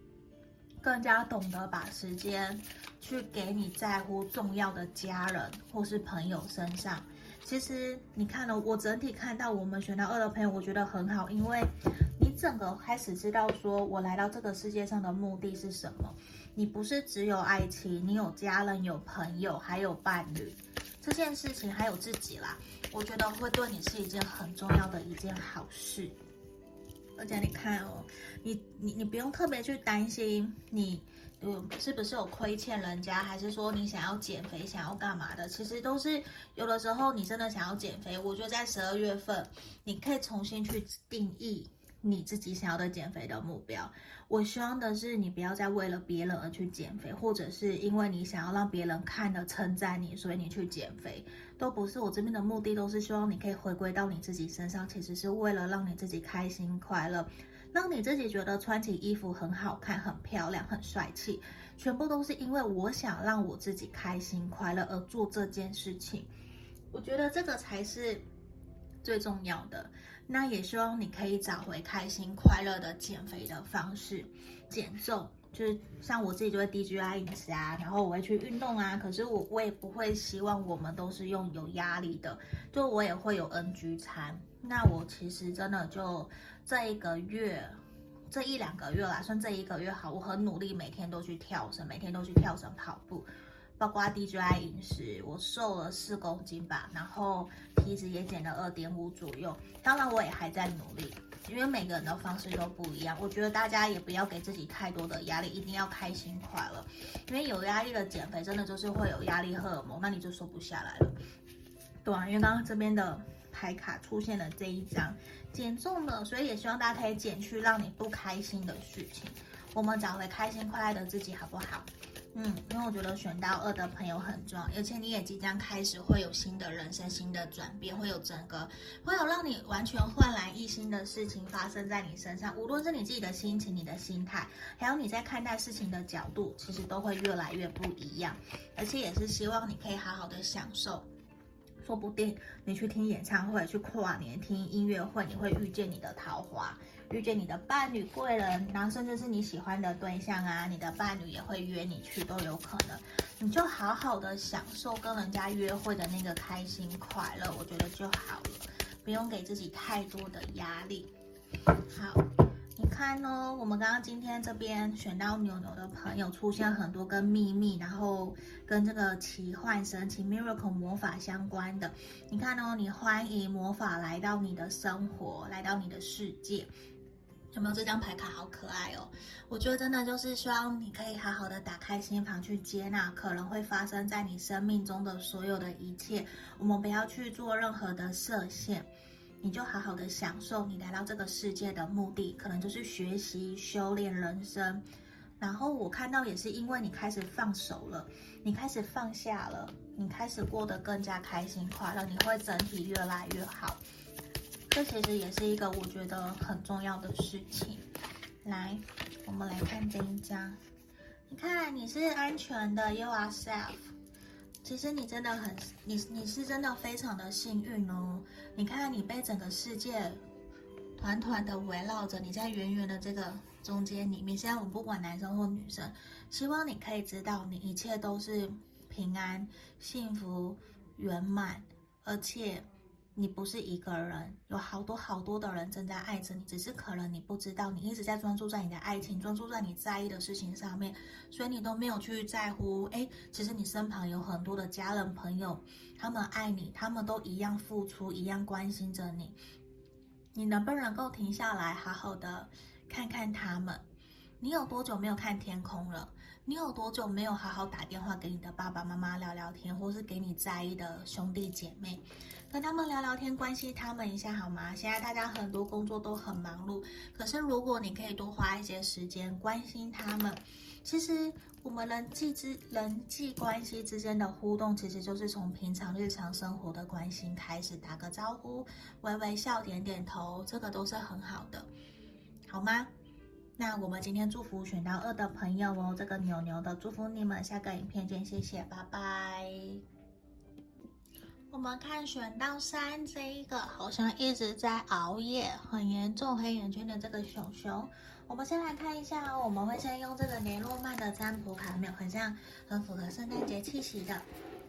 更加懂得把时间去给你在乎重要的家人或是朋友身上。其实你看了，我整体看到我们选到二的朋友，我觉得很好，因为你整个开始知道说，我来到这个世界上的目的是什么。你不是只有爱情，你有家人、有朋友，还有伴侣，这件事情还有自己啦。我觉得会对你是一件很重要的一件好事。而且你看哦，你你你不用特别去担心你。嗯，是不是有亏欠人家，还是说你想要减肥，想要干嘛的？其实都是有的时候，你真的想要减肥，我觉得在十二月份，你可以重新去定义你自己想要的减肥的目标。我希望的是，你不要再为了别人而去减肥，或者是因为你想要让别人看的称赞你，所以你去减肥，都不是。我这边的目的都是希望你可以回归到你自己身上，其实是为了让你自己开心快乐，让你自己觉得穿起衣服很好看、很漂亮、很帅气，全部都是因为我想让我自己开心快乐而做这件事情。我觉得这个才是最重要的。那也希望你可以找回开心快乐的减肥的方式，减重就是像我自己就会 DGI 饮食啊，然后我会去运动啊。可是我我也不会希望我们都是用有压力的，就我也会有 NG 餐。那我其实真的就这一个月，这一两个月啦，算这一个月好，我很努力，每天都去跳绳，每天都去跳绳跑步。包括 DJI 饮食，我瘦了四公斤吧，然后体脂也减了二点五左右。当然，我也还在努力，因为每个人的方式都不一样。我觉得大家也不要给自己太多的压力，一定要开心快乐。因为有压力的减肥，真的就是会有压力荷尔蒙，那你就瘦不下来了。对啊，因为刚刚这边的牌卡出现了这一张减重的，所以也希望大家可以减去让你不开心的事情，我们找回开心快乐的自己，好不好？嗯，因为我觉得选到二的朋友很重要，而且你也即将开始会有新的人生、新的转变，会有整个会有让你完全焕然一新的事情发生在你身上。无论是你自己的心情、你的心态，还有你在看待事情的角度，其实都会越来越不一样。而且也是希望你可以好好的享受，说不定你去听演唱会、去跨年听音乐会，你会遇见你的桃花。遇见你的伴侣、贵人，然后甚至是你喜欢的对象啊，你的伴侣也会约你去，都有可能。你就好好的享受跟人家约会的那个开心快乐，我觉得就好了，不用给自己太多的压力。好，看哦，我们刚刚今天这边选到牛牛的朋友出现很多跟秘密，然后跟这个奇幻、神奇、miracle 魔法相关的。你看哦，你欢迎魔法来到你的生活，来到你的世界。有没有这张牌卡好可爱哦？我觉得真的就是希望你可以好好的打开心房，去接纳可能会发生在你生命中的所有的一切。我们不要去做任何的设限，你就好好的享受你来到这个世界的目的，可能就是学习、修炼人生。然后我看到也是因为你开始放手了，你开始放下了，你开始过得更加开心快乐，你会整体越来越好。这其实也是一个我觉得很重要的事情。来，我们来看这一张。你看，你是安全的，You are safe。其实你真的很，你你是真的非常的幸运哦。你看，你被整个世界团团的围绕着，你在圆圆的这个中间里面。现在我们不管男生或女生，希望你可以知道，你一切都是平安、幸福、圆满，而且。你不是一个人，有好多好多的人正在爱着你，只是可能你不知道，你一直在专注在你的爱情，专注在你在意的事情上面，所以你都没有去在乎。诶，其实你身旁有很多的家人朋友，他们爱你，他们都一样付出，一样关心着你。你能不能够停下来，好好的看看他们？你有多久没有看天空了？你有多久没有好好打电话给你的爸爸妈妈聊聊天，或是给你在意的兄弟姐妹？跟他们聊聊天，关心他们一下好吗？现在大家很多工作都很忙碌，可是如果你可以多花一些时间关心他们，其实我们人际之人际关系之间的互动，其实就是从平常日常生活的关心开始，打个招呼，微微笑，点点头，这个都是很好的，好吗？那我们今天祝福选到二的朋友哦，这个牛牛的祝福你们，下个影片见，谢谢，拜拜。我们看选到三这一个，好像一直在熬夜，很严重黑眼圈的这个熊熊。我们先来看一下哦，我们会先用这个雷诺曼的占卜卡，没有很像，很符合圣诞节气息的。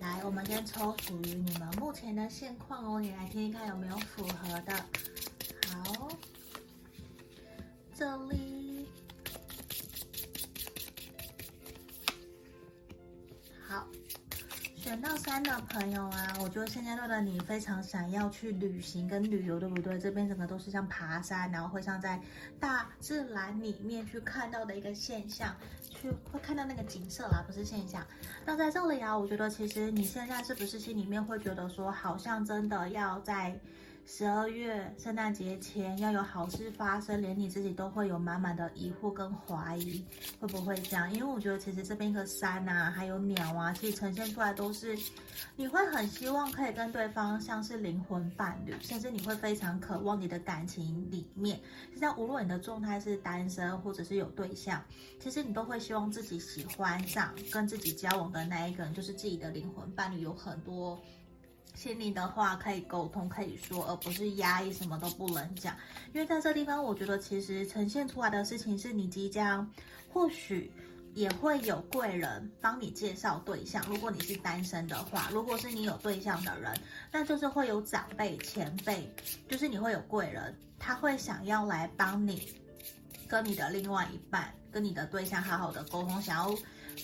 来，我们先抽属于你们目前的现况哦，你来听听看有没有符合的。好，这里，选到三的朋友啊，我觉得现阶段的你非常想要去旅行跟旅游，对不对？这边整个都是像爬山，然后会像在大自然里面去看到的一个现象，去会看到那个景色啦，不是现象。那在这里啊，我觉得其实你现在是不是心里面会觉得说，好像真的要在十二月圣诞节前要有好事发生，连你自己都会有满满的疑惑跟怀疑，会不会这样？因为我觉得其实这边一个山啊，还有鸟啊，其实呈现出来都是你会很希望可以跟对方像是灵魂伴侣，甚至你会非常渴望你的感情里面，就像无论你的状态是单身或者是有对象，其实你都会希望自己喜欢上跟自己交往的那一个人，就是自己的灵魂伴侣，有很多。心里的话可以沟通，可以说，而不是压抑，什么都不能讲。因为在这地方，我觉得其实呈现出来的事情是你即将，或许也会有贵人帮你介绍对象。如果你是单身的话，如果是你有对象的人，那就是会有长辈、前辈，就是你会有贵人，他会想要来帮你跟你的另外一半，跟你的对象好好的沟通，想要。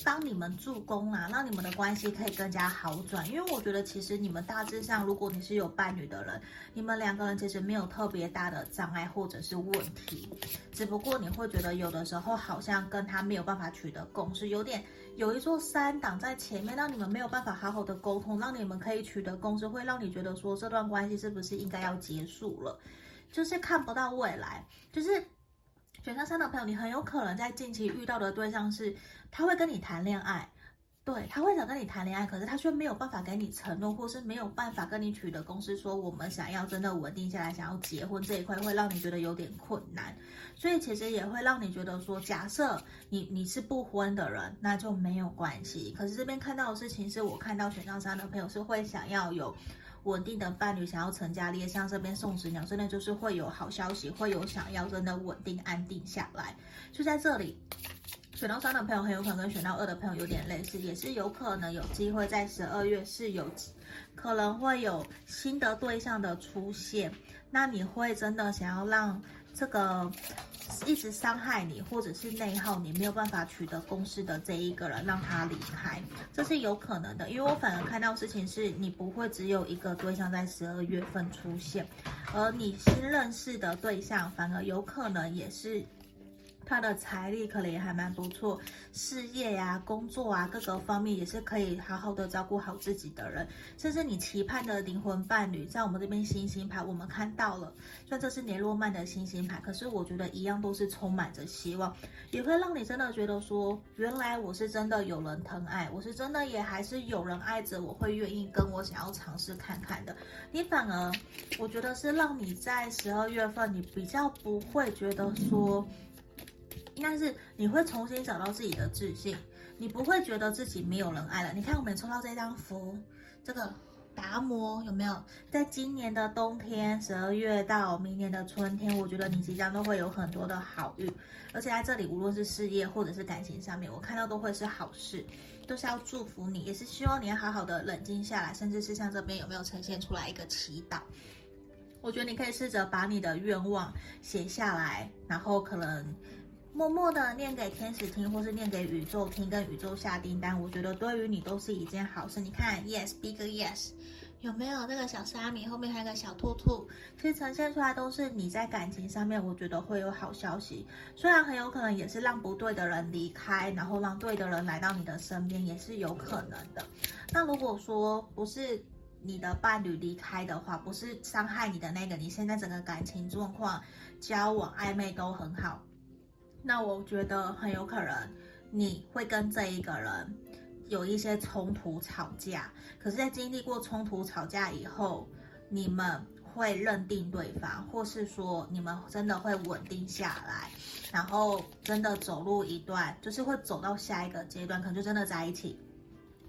帮你们助攻啊，让你们的关系可以更加好转。因为我觉得，其实你们大致上，如果你是有伴侣的人，你们两个人其实没有特别大的障碍或者是问题，只不过你会觉得有的时候好像跟他没有办法取得共识，有点有一座山挡在前面，让你们没有办法好好的沟通，让你们可以取得共识，会让你觉得说这段关系是不是应该要结束了，就是看不到未来，就是。选项三的朋友，你很有可能在近期遇到的对象是，他会跟你谈恋爱，对，他会想跟你谈恋爱，可是他却没有办法给你承诺，或是没有办法跟你取得共识，说我们想要真的稳定下来，想要结婚这一块会让你觉得有点困难，所以其实也会让你觉得说，假设你你是不婚的人，那就没有关系。可是这边看到的事情是我看到选项三的朋友是会想要有。稳定的伴侣想要成家立业，像这边送子鸟，真的就是会有好消息，会有想要真的稳定安定下来。就在这里，选到三的朋友很有可能跟选到二的朋友有点类似，也是有可能有机会在十二月是有可能会有新的对象的出现。那你会真的想要让这个一直伤害你，或者是内耗你没有办法取得公司的这一个人，让他离开，这是有可能的。因为我反而看到事情是你不会只有一个对象在十二月份出现，而你新认识的对象反而有可能也是。他的财力可能也还蛮不错，事业呀、工作啊，各个方面也是可以好好的照顾好自己的人，甚至你期盼的灵魂伴侣，在我们这边星星牌我们看到了，虽然这是年诺曼的星星牌，可是我觉得一样都是充满着希望，也会让你真的觉得说，原来我是真的有人疼爱，我是真的也还是有人爱着我，会愿意跟我想要尝试看看的。你反而，我觉得是让你在十二月份，你比较不会觉得说。应该是你会重新找到自己的自信，你不会觉得自己没有人爱了。你看，我们抽到这张符，这个达摩有没有？在今年的冬天，十二月到明年的春天，我觉得你即将都会有很多的好运。而且在这里，无论是事业或者是感情上面，我看到都会是好事，都是要祝福你，也是希望你要好好的冷静下来，甚至是像这边有没有呈现出来一个祈祷？我觉得你可以试着把你的愿望写下来，然后可能。默默的念给天使听，或是念给宇宙听，跟宇宙下订单，我觉得对于你都是一件好事。你看，yes，big yes，有没有那个小虾米后面还有个小兔兔？其实呈现出来都是你在感情上面，我觉得会有好消息。虽然很有可能也是让不对的人离开，然后让对的人来到你的身边，也是有可能的。那如果说不是你的伴侣离开的话，不是伤害你的那个，你现在整个感情状况、交往暧昧都很好。那我觉得很有可能你会跟这一个人有一些冲突吵架，可是，在经历过冲突吵架以后，你们会认定对方，或是说你们真的会稳定下来，然后真的走入一段，就是会走到下一个阶段，可能就真的在一起，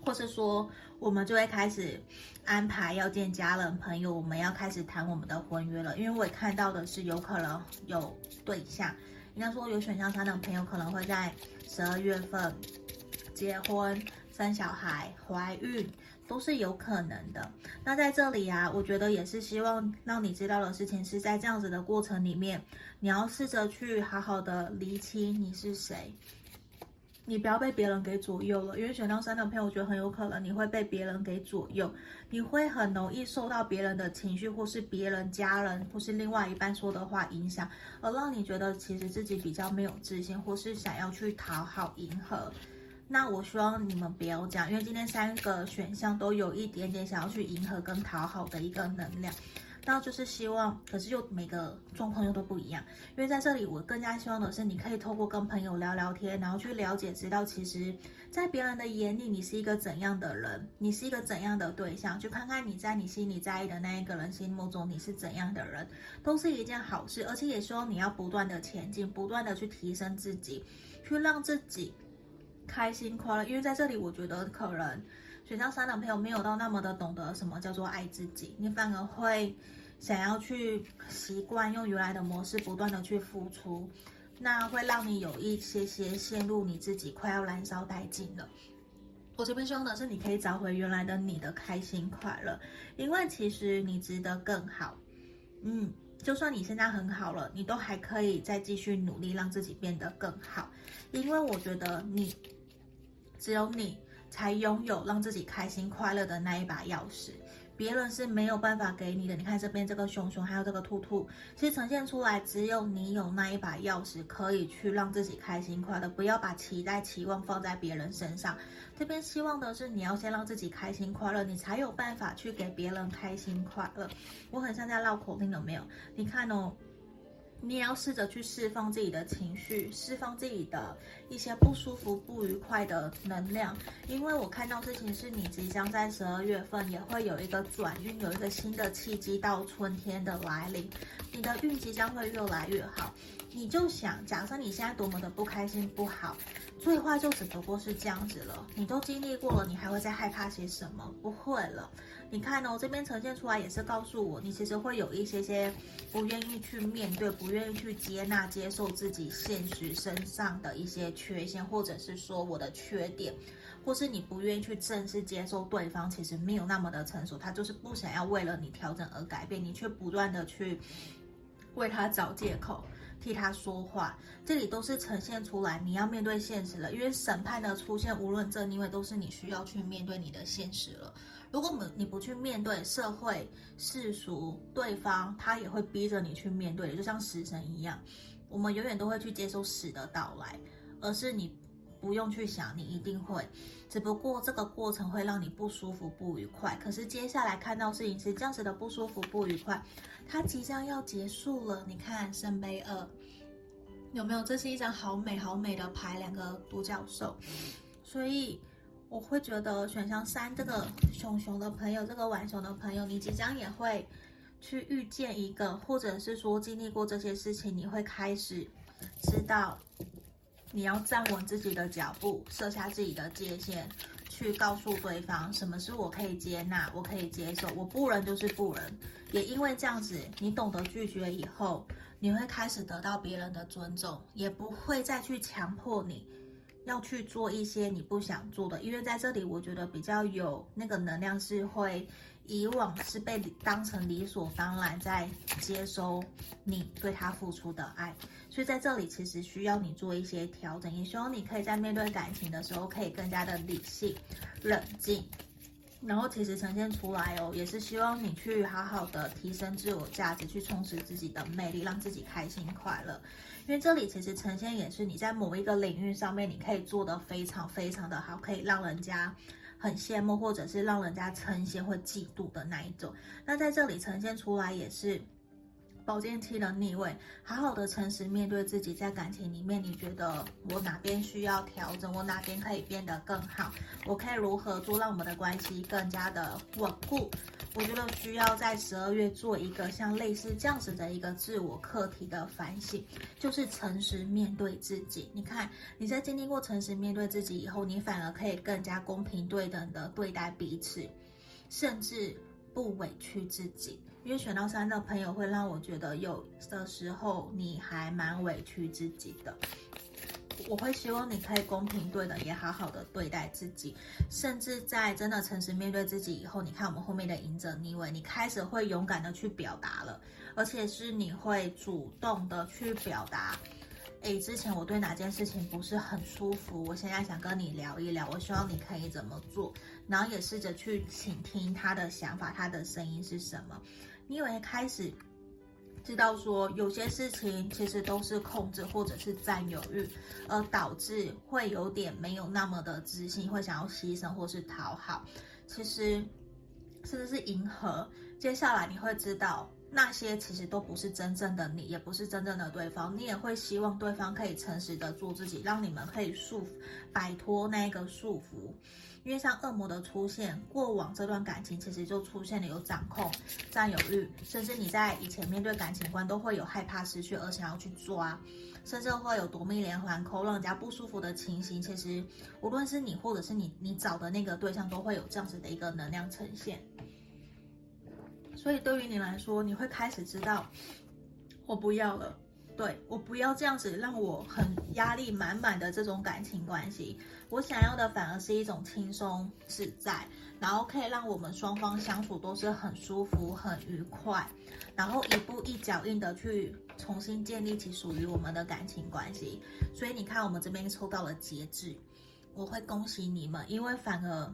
或是说我们就会开始安排要见家人朋友，我们要开始谈我们的婚约了，因为我也看到的是有可能有对象。应该说，有选项三的朋友可能会在十二月份结婚、生小孩、怀孕，都是有可能的。那在这里啊，我觉得也是希望让你知道的事情是在这样子的过程里面，你要试着去好好的厘清你是谁。你不要被别人给左右了，因为选到三的朋友，我觉得很有可能你会被别人给左右，你会很容易受到别人的情绪，或是别人家人，或是另外一半说的话影响，而让你觉得其实自己比较没有自信，或是想要去讨好迎合。那我希望你们不要这样，因为今天三个选项都有一点点想要去迎合跟讨好的一个能量。那就是希望，可是又每个状况又都不一样。因为在这里，我更加希望的是，你可以透过跟朋友聊聊天，然后去了解，知道其实，在别人的眼里，你是一个怎样的人，你是一个怎样的对象，去看看你在你心里在意的那一个人心目中你是怎样的人，都是一件好事。而且也希望你要不断的前进，不断的去提升自己，去让自己开心快乐。因为在这里，我觉得可能。选项三的朋友没有到那么的懂得什么叫做爱自己，你反而会想要去习惯用原来的模式不断的去付出，那会让你有一些些陷入你自己快要燃烧殆尽了。我这边希望的是你可以找回原来的你的开心快乐，因为其实你值得更好。嗯，就算你现在很好了，你都还可以再继续努力让自己变得更好，因为我觉得你只有你。才拥有让自己开心快乐的那一把钥匙，别人是没有办法给你的。你看这边这个熊熊，还有这个兔兔，其实呈现出来，只有你有那一把钥匙，可以去让自己开心快乐。不要把期待、期望放在别人身上。这边希望的是，你要先让自己开心快乐，你才有办法去给别人开心快乐。我很像在绕口令，有没有？你看哦。你也要试着去释放自己的情绪，释放自己的一些不舒服、不愉快的能量。因为我看到事情是你即将在十二月份也会有一个转运，有一个新的契机到春天的来临，你的运即将会越来越好。你就想，假设你现在多么的不开心、不好，最坏就只不过是这样子了。你都经历过了，你还会再害怕些什么？不会了。你看哦，这边呈现出来也是告诉我，你其实会有一些些不愿意去面对、不愿意去接纳、接受自己现实身上的一些缺陷，或者是说我的缺点，或是你不愿意去正式、接受对方其实没有那么的成熟，他就是不想要为了你调整而改变，你却不断的去为他找借口。替他说话，这里都是呈现出来，你要面对现实了。因为审判的出现，无论正逆位，都是你需要去面对你的现实了。如果你不去面对社会、世俗、对方，他也会逼着你去面对，就像死神一样。我们永远都会去接受死的到来，而是你不用去想，你一定会。只不过这个过程会让你不舒服、不愉快。可是接下来看到事情是这样子的不舒服、不愉快。它即将要结束了，你看圣杯二，有没有？这是一张好美好美的牌，两个独角兽。所以我会觉得选项三这个熊熊的朋友，这个浣熊的朋友，你即将也会去遇见一个，或者是说经历过这些事情，你会开始知道你要站稳自己的脚步，设下自己的界限。去告诉对方什么是我可以接纳，我可以接受，我不能就是不能。也因为这样子，你懂得拒绝以后，你会开始得到别人的尊重，也不会再去强迫你要去做一些你不想做的。因为在这里，我觉得比较有那个能量是会。以往是被当成理所当然在接收你对他付出的爱，所以在这里其实需要你做一些调整，也希望你可以在面对感情的时候可以更加的理性、冷静，然后其实呈现出来哦，也是希望你去好好的提升自我价值，去充实自己的魅力，让自己开心快乐。因为这里其实呈现也是你在某一个领域上面你可以做得非常非常的好，可以让人家。很羡慕，或者是让人家称羡或嫉妒的那一种。那在这里呈现出来也是宝剑七的逆位，好好的诚实面对自己，在感情里面，你觉得我哪边需要调整，我哪边可以变得更好，我可以如何做，让我们的关系更加的稳固。我觉得需要在十二月做一个像类似这样子的一个自我课题的反省，就是诚实面对自己。你看你在经历过诚实面对自己以后，你反而可以更加公平对等的对待彼此，甚至不委屈自己。因为选到三的朋友会让我觉得有的时候你还蛮委屈自己的。我会希望你可以公平对等，也好好的对待自己，甚至在真的诚实面对自己以后，你看我们后面的隐者逆位，你开始会勇敢的去表达了，而且是你会主动的去表达。诶，之前我对哪件事情不是很舒服，我现在想跟你聊一聊，我希望你可以怎么做，然后也试着去倾听他的想法，他的声音是什么，你以为开始。知道说有些事情其实都是控制或者是占有欲，而导致会有点没有那么的自信，会想要牺牲或是讨好。其实甚至是迎合。接下来你会知道，那些其实都不是真正的你，也不是真正的对方。你也会希望对方可以诚实的做自己，让你们可以束摆脱那个束缚。因为像恶魔的出现，过往这段感情其实就出现了有掌控、占有欲，甚至你在以前面对感情观都会有害怕失去而想要去抓，甚至会有夺命连环扣，让人家不舒服的情形。其实无论是你或者是你你找的那个对象，都会有这样子的一个能量呈现。所以对于你来说，你会开始知道，我不要了。对，我不要这样子让我很压力满满的这种感情关系，我想要的反而是一种轻松自在，然后可以让我们双方相处都是很舒服、很愉快，然后一步一脚印的去重新建立起属于我们的感情关系。所以你看，我们这边抽到了节制，我会恭喜你们，因为反而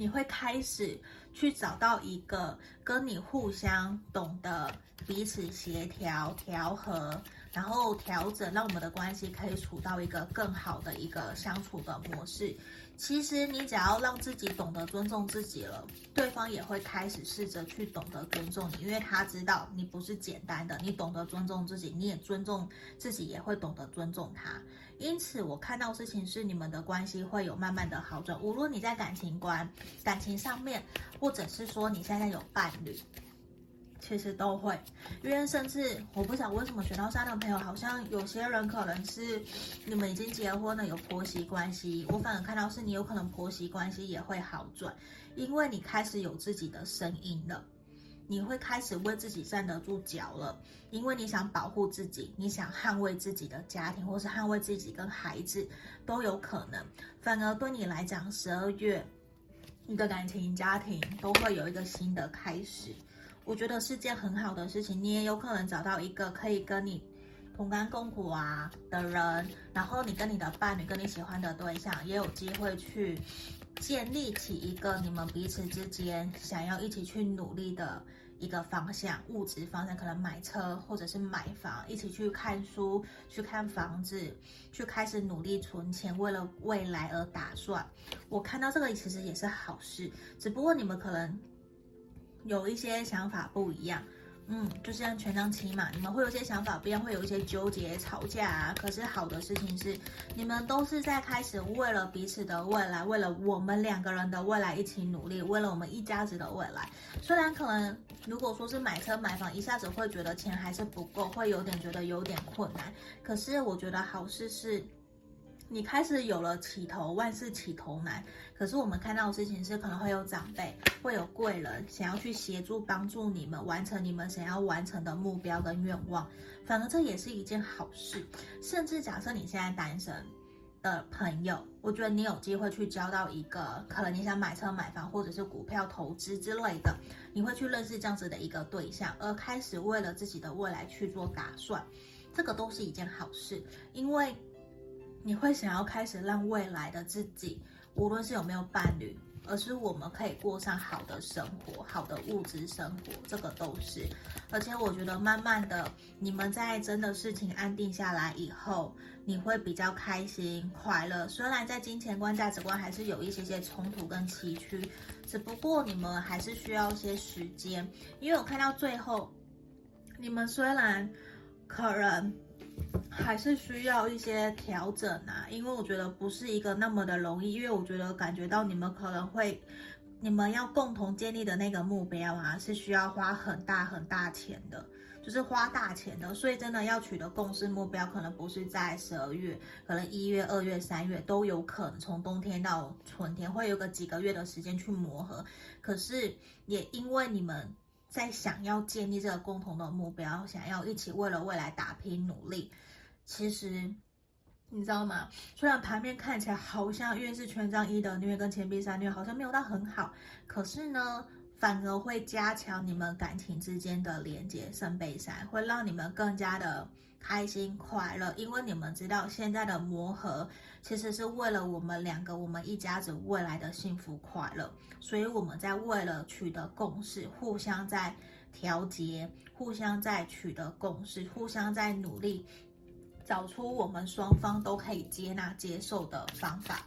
你会开始去找到一个跟你互相懂得。彼此协调、调和，然后调整，让我们的关系可以处到一个更好的一个相处的模式。其实你只要让自己懂得尊重自己了，对方也会开始试着去懂得尊重你，因为他知道你不是简单的。你懂得尊重自己，你也尊重自己，也会懂得尊重他。因此，我看到事情是你们的关系会有慢慢的好转。无论你在感情观、感情上面，或者是说你现在有伴侣。其实都会，因为甚至我不晓得为什么选到三的朋友，好像有些人可能是你们已经结婚了，有婆媳关系。我反而看到是你有可能婆媳关系也会好转，因为你开始有自己的声音了，你会开始为自己站得住脚了，因为你想保护自己，你想捍卫自己的家庭，或是捍卫自己跟孩子都有可能。反而对你来讲，十二月你的感情家庭都会有一个新的开始。我觉得是件很好的事情，你也有可能找到一个可以跟你同甘共苦啊的人，然后你跟你的伴侣、跟你喜欢的对象，也有机会去建立起一个你们彼此之间想要一起去努力的一个方向，物质方向，可能买车或者是买房，一起去看书、去看房子，去开始努力存钱，为了未来而打算。我看到这个其实也是好事，只不过你们可能。有一些想法不一样，嗯，就是像权杖七嘛，你们会有些想法不一样，会有一些纠结、吵架啊。可是好的事情是，你们都是在开始为了彼此的未来，为了我们两个人的未来一起努力，为了我们一家子的未来。虽然可能如果说是买车买房，一下子会觉得钱还是不够，会有点觉得有点困难。可是我觉得好事是。你开始有了起头，万事起头难。可是我们看到的事情是，可能会有长辈，会有贵人，想要去协助帮助你们完成你们想要完成的目标跟愿望。反而这也是一件好事。甚至假设你现在单身的朋友，我觉得你有机会去交到一个，可能你想买车买房或者是股票投资之类的，你会去认识这样子的一个对象，而开始为了自己的未来去做打算。这个都是一件好事，因为。你会想要开始让未来的自己，无论是有没有伴侣，而是我们可以过上好的生活、好的物质生活，这个都是。而且我觉得，慢慢的，你们在真的事情安定下来以后，你会比较开心、快乐。虽然在金钱观、价值观还是有一些些冲突跟崎岖，只不过你们还是需要一些时间。因为我看到最后，你们虽然可能。还是需要一些调整啊，因为我觉得不是一个那么的容易，因为我觉得感觉到你们可能会，你们要共同建立的那个目标啊，是需要花很大很大钱的，就是花大钱的，所以真的要取得共识目标，可能不是在十二月，可能一月、二月、三月都有可能，从冬天到春天会有个几个月的时间去磨合，可是也因为你们在想要建立这个共同的目标，想要一起为了未来打拼努力。其实，你知道吗？虽然盘面看起来好像因为是权杖一的虐跟钱币三虐好像没有到很好，可是呢，反而会加强你们感情之间的连接。圣杯三会让你们更加的开心快乐，因为你们知道现在的磨合其实是为了我们两个、我们一家子未来的幸福快乐，所以我们在为了取得共识，互相在调节，互相在取得共识，互相在努力。找出我们双方都可以接纳接受的方法，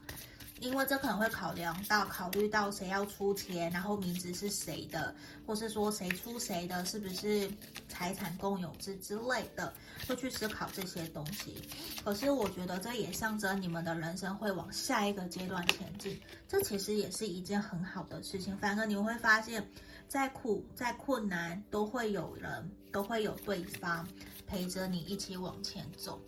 因为这可能会考量到考虑到谁要出钱，然后名字是谁的，或是说谁出谁的，是不是财产共有制之类的，会去思考这些东西。可是我觉得这也象征你们的人生会往下一个阶段前进，这其实也是一件很好的事情。反而你会发现，再苦再困难，都会有人，都会有对方陪着你一起往前走。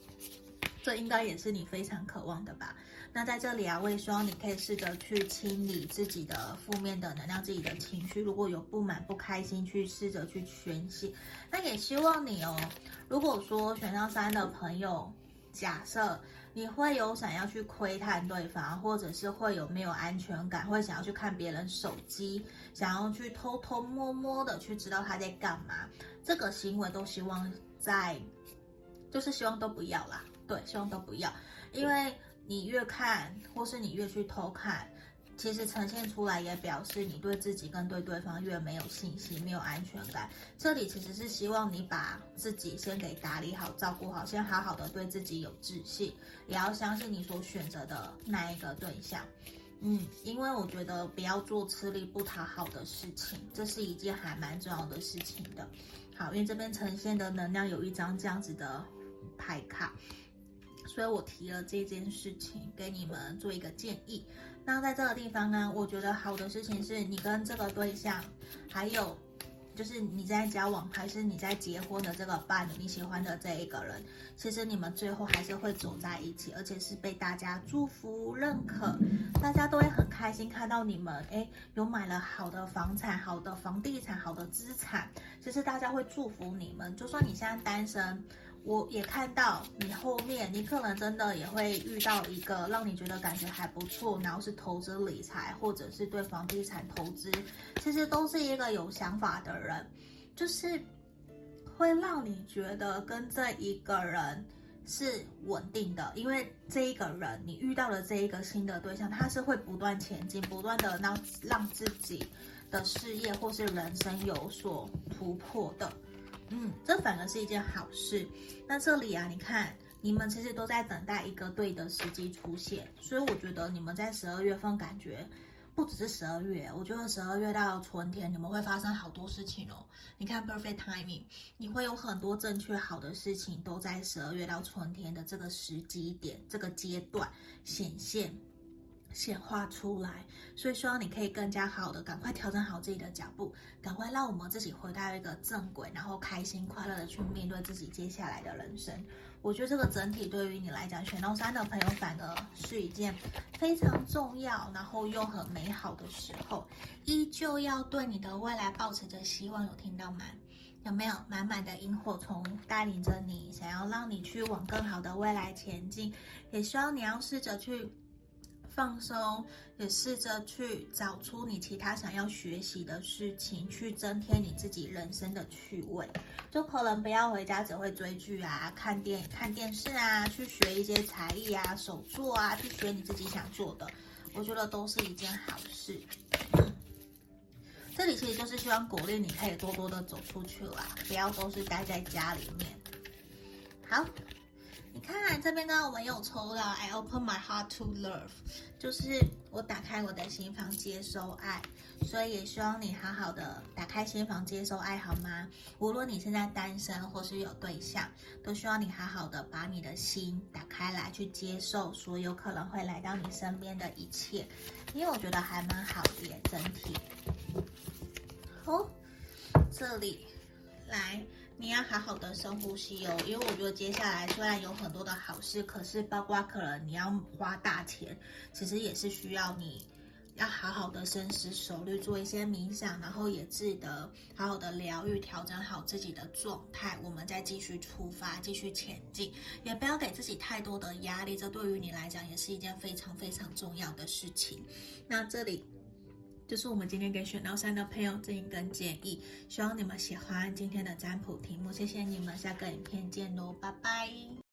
这应该也是你非常渴望的吧？那在这里啊，我也希望你可以试着去清理自己的负面的能量、自己的情绪。如果有不满、不开心，去试着去宣泄。那也希望你哦，如果说选到三的朋友，假设你会有想要去窥探对方，或者是会有没有安全感，会想要去看别人手机，想要去偷偷摸摸的去知道他在干嘛，这个行为都希望在，就是希望都不要啦。对，希望都不要，因为你越看，或是你越去偷看，其实呈现出来也表示你对自己跟对对方越没有信心，没有安全感。这里其实是希望你把自己先给打理好、照顾好，先好好的对自己有自信，也要相信你所选择的那一个对象。嗯，因为我觉得不要做吃力不讨好的事情，这是一件还蛮重要的事情的。好，因为这边呈现的能量有一张这样子的牌卡。所以我提了这件事情给你们做一个建议。那在这个地方呢，我觉得好的事情是你跟这个对象，还有就是你在交往还是你在结婚的这个伴侣，你喜欢的这一个人，其实你们最后还是会走在一起，而且是被大家祝福认可，大家都会很开心看到你们，诶，有买了好的房产、好的房地产、好的资产，其实大家会祝福你们，就算你现在单身。我也看到你后面，你可能真的也会遇到一个让你觉得感觉还不错，然后是投资理财或者是对房地产投资，其实都是一个有想法的人，就是会让你觉得跟这一个人是稳定的，因为这一个人你遇到了这一个新的对象，他是会不断前进，不断的让让自己的事业或是人生有所突破的。嗯，这反而是一件好事。那这里啊，你看，你们其实都在等待一个对的时机出现，所以我觉得你们在十二月份感觉不只是十二月，我觉得十二月到春天你们会发生好多事情哦。你看，perfect timing，你会有很多正确好的事情都在十二月到春天的这个时机点、这个阶段显现。显化出来，所以希望你可以更加好的赶快调整好自己的脚步，赶快让我们自己回到一个正轨，然后开心快乐的去面对自己接下来的人生。我觉得这个整体对于你来讲，选到三的朋友反而是一件非常重要，然后又很美好的时候，依旧要对你的未来抱持着希望，有听到吗？有没有满满的萤火虫带领着你，想要让你去往更好的未来前进？也希望你要试着去。放松，也试着去找出你其他想要学习的事情，去增添你自己人生的趣味。就可能不要回家只会追剧啊、看电看电视啊，去学一些才艺啊、手作啊，去学你自己想做的，我觉得都是一件好事。这里其实就是希望鼓励你可以多多的走出去啦，不要都是待在家里面。好。你看这边呢，我们有抽到 I open my heart to love，就是我打开我的心房接收爱，所以也希望你好好的打开心房接收爱，好吗？无论你现在单身或是有对象，都希望你好好的把你的心打开来，去接受所有可能会来到你身边的一切，因为我觉得还蛮好的，整体。哦，这里来。你要好好的深呼吸哦，因为我觉得接下来虽然有很多的好事，可是包括可能你要花大钱，其实也是需要你要好好的深思熟虑，做一些冥想，然后也记得好好的疗愈，调整好自己的状态，我们再继续出发，继续前进，也不要给自己太多的压力，这对于你来讲也是一件非常非常重要的事情。那这里。就是我们今天给选到三的朋友这一根建议，希望你们喜欢今天的占卜题目，谢谢你们，下个影片见喽，拜拜。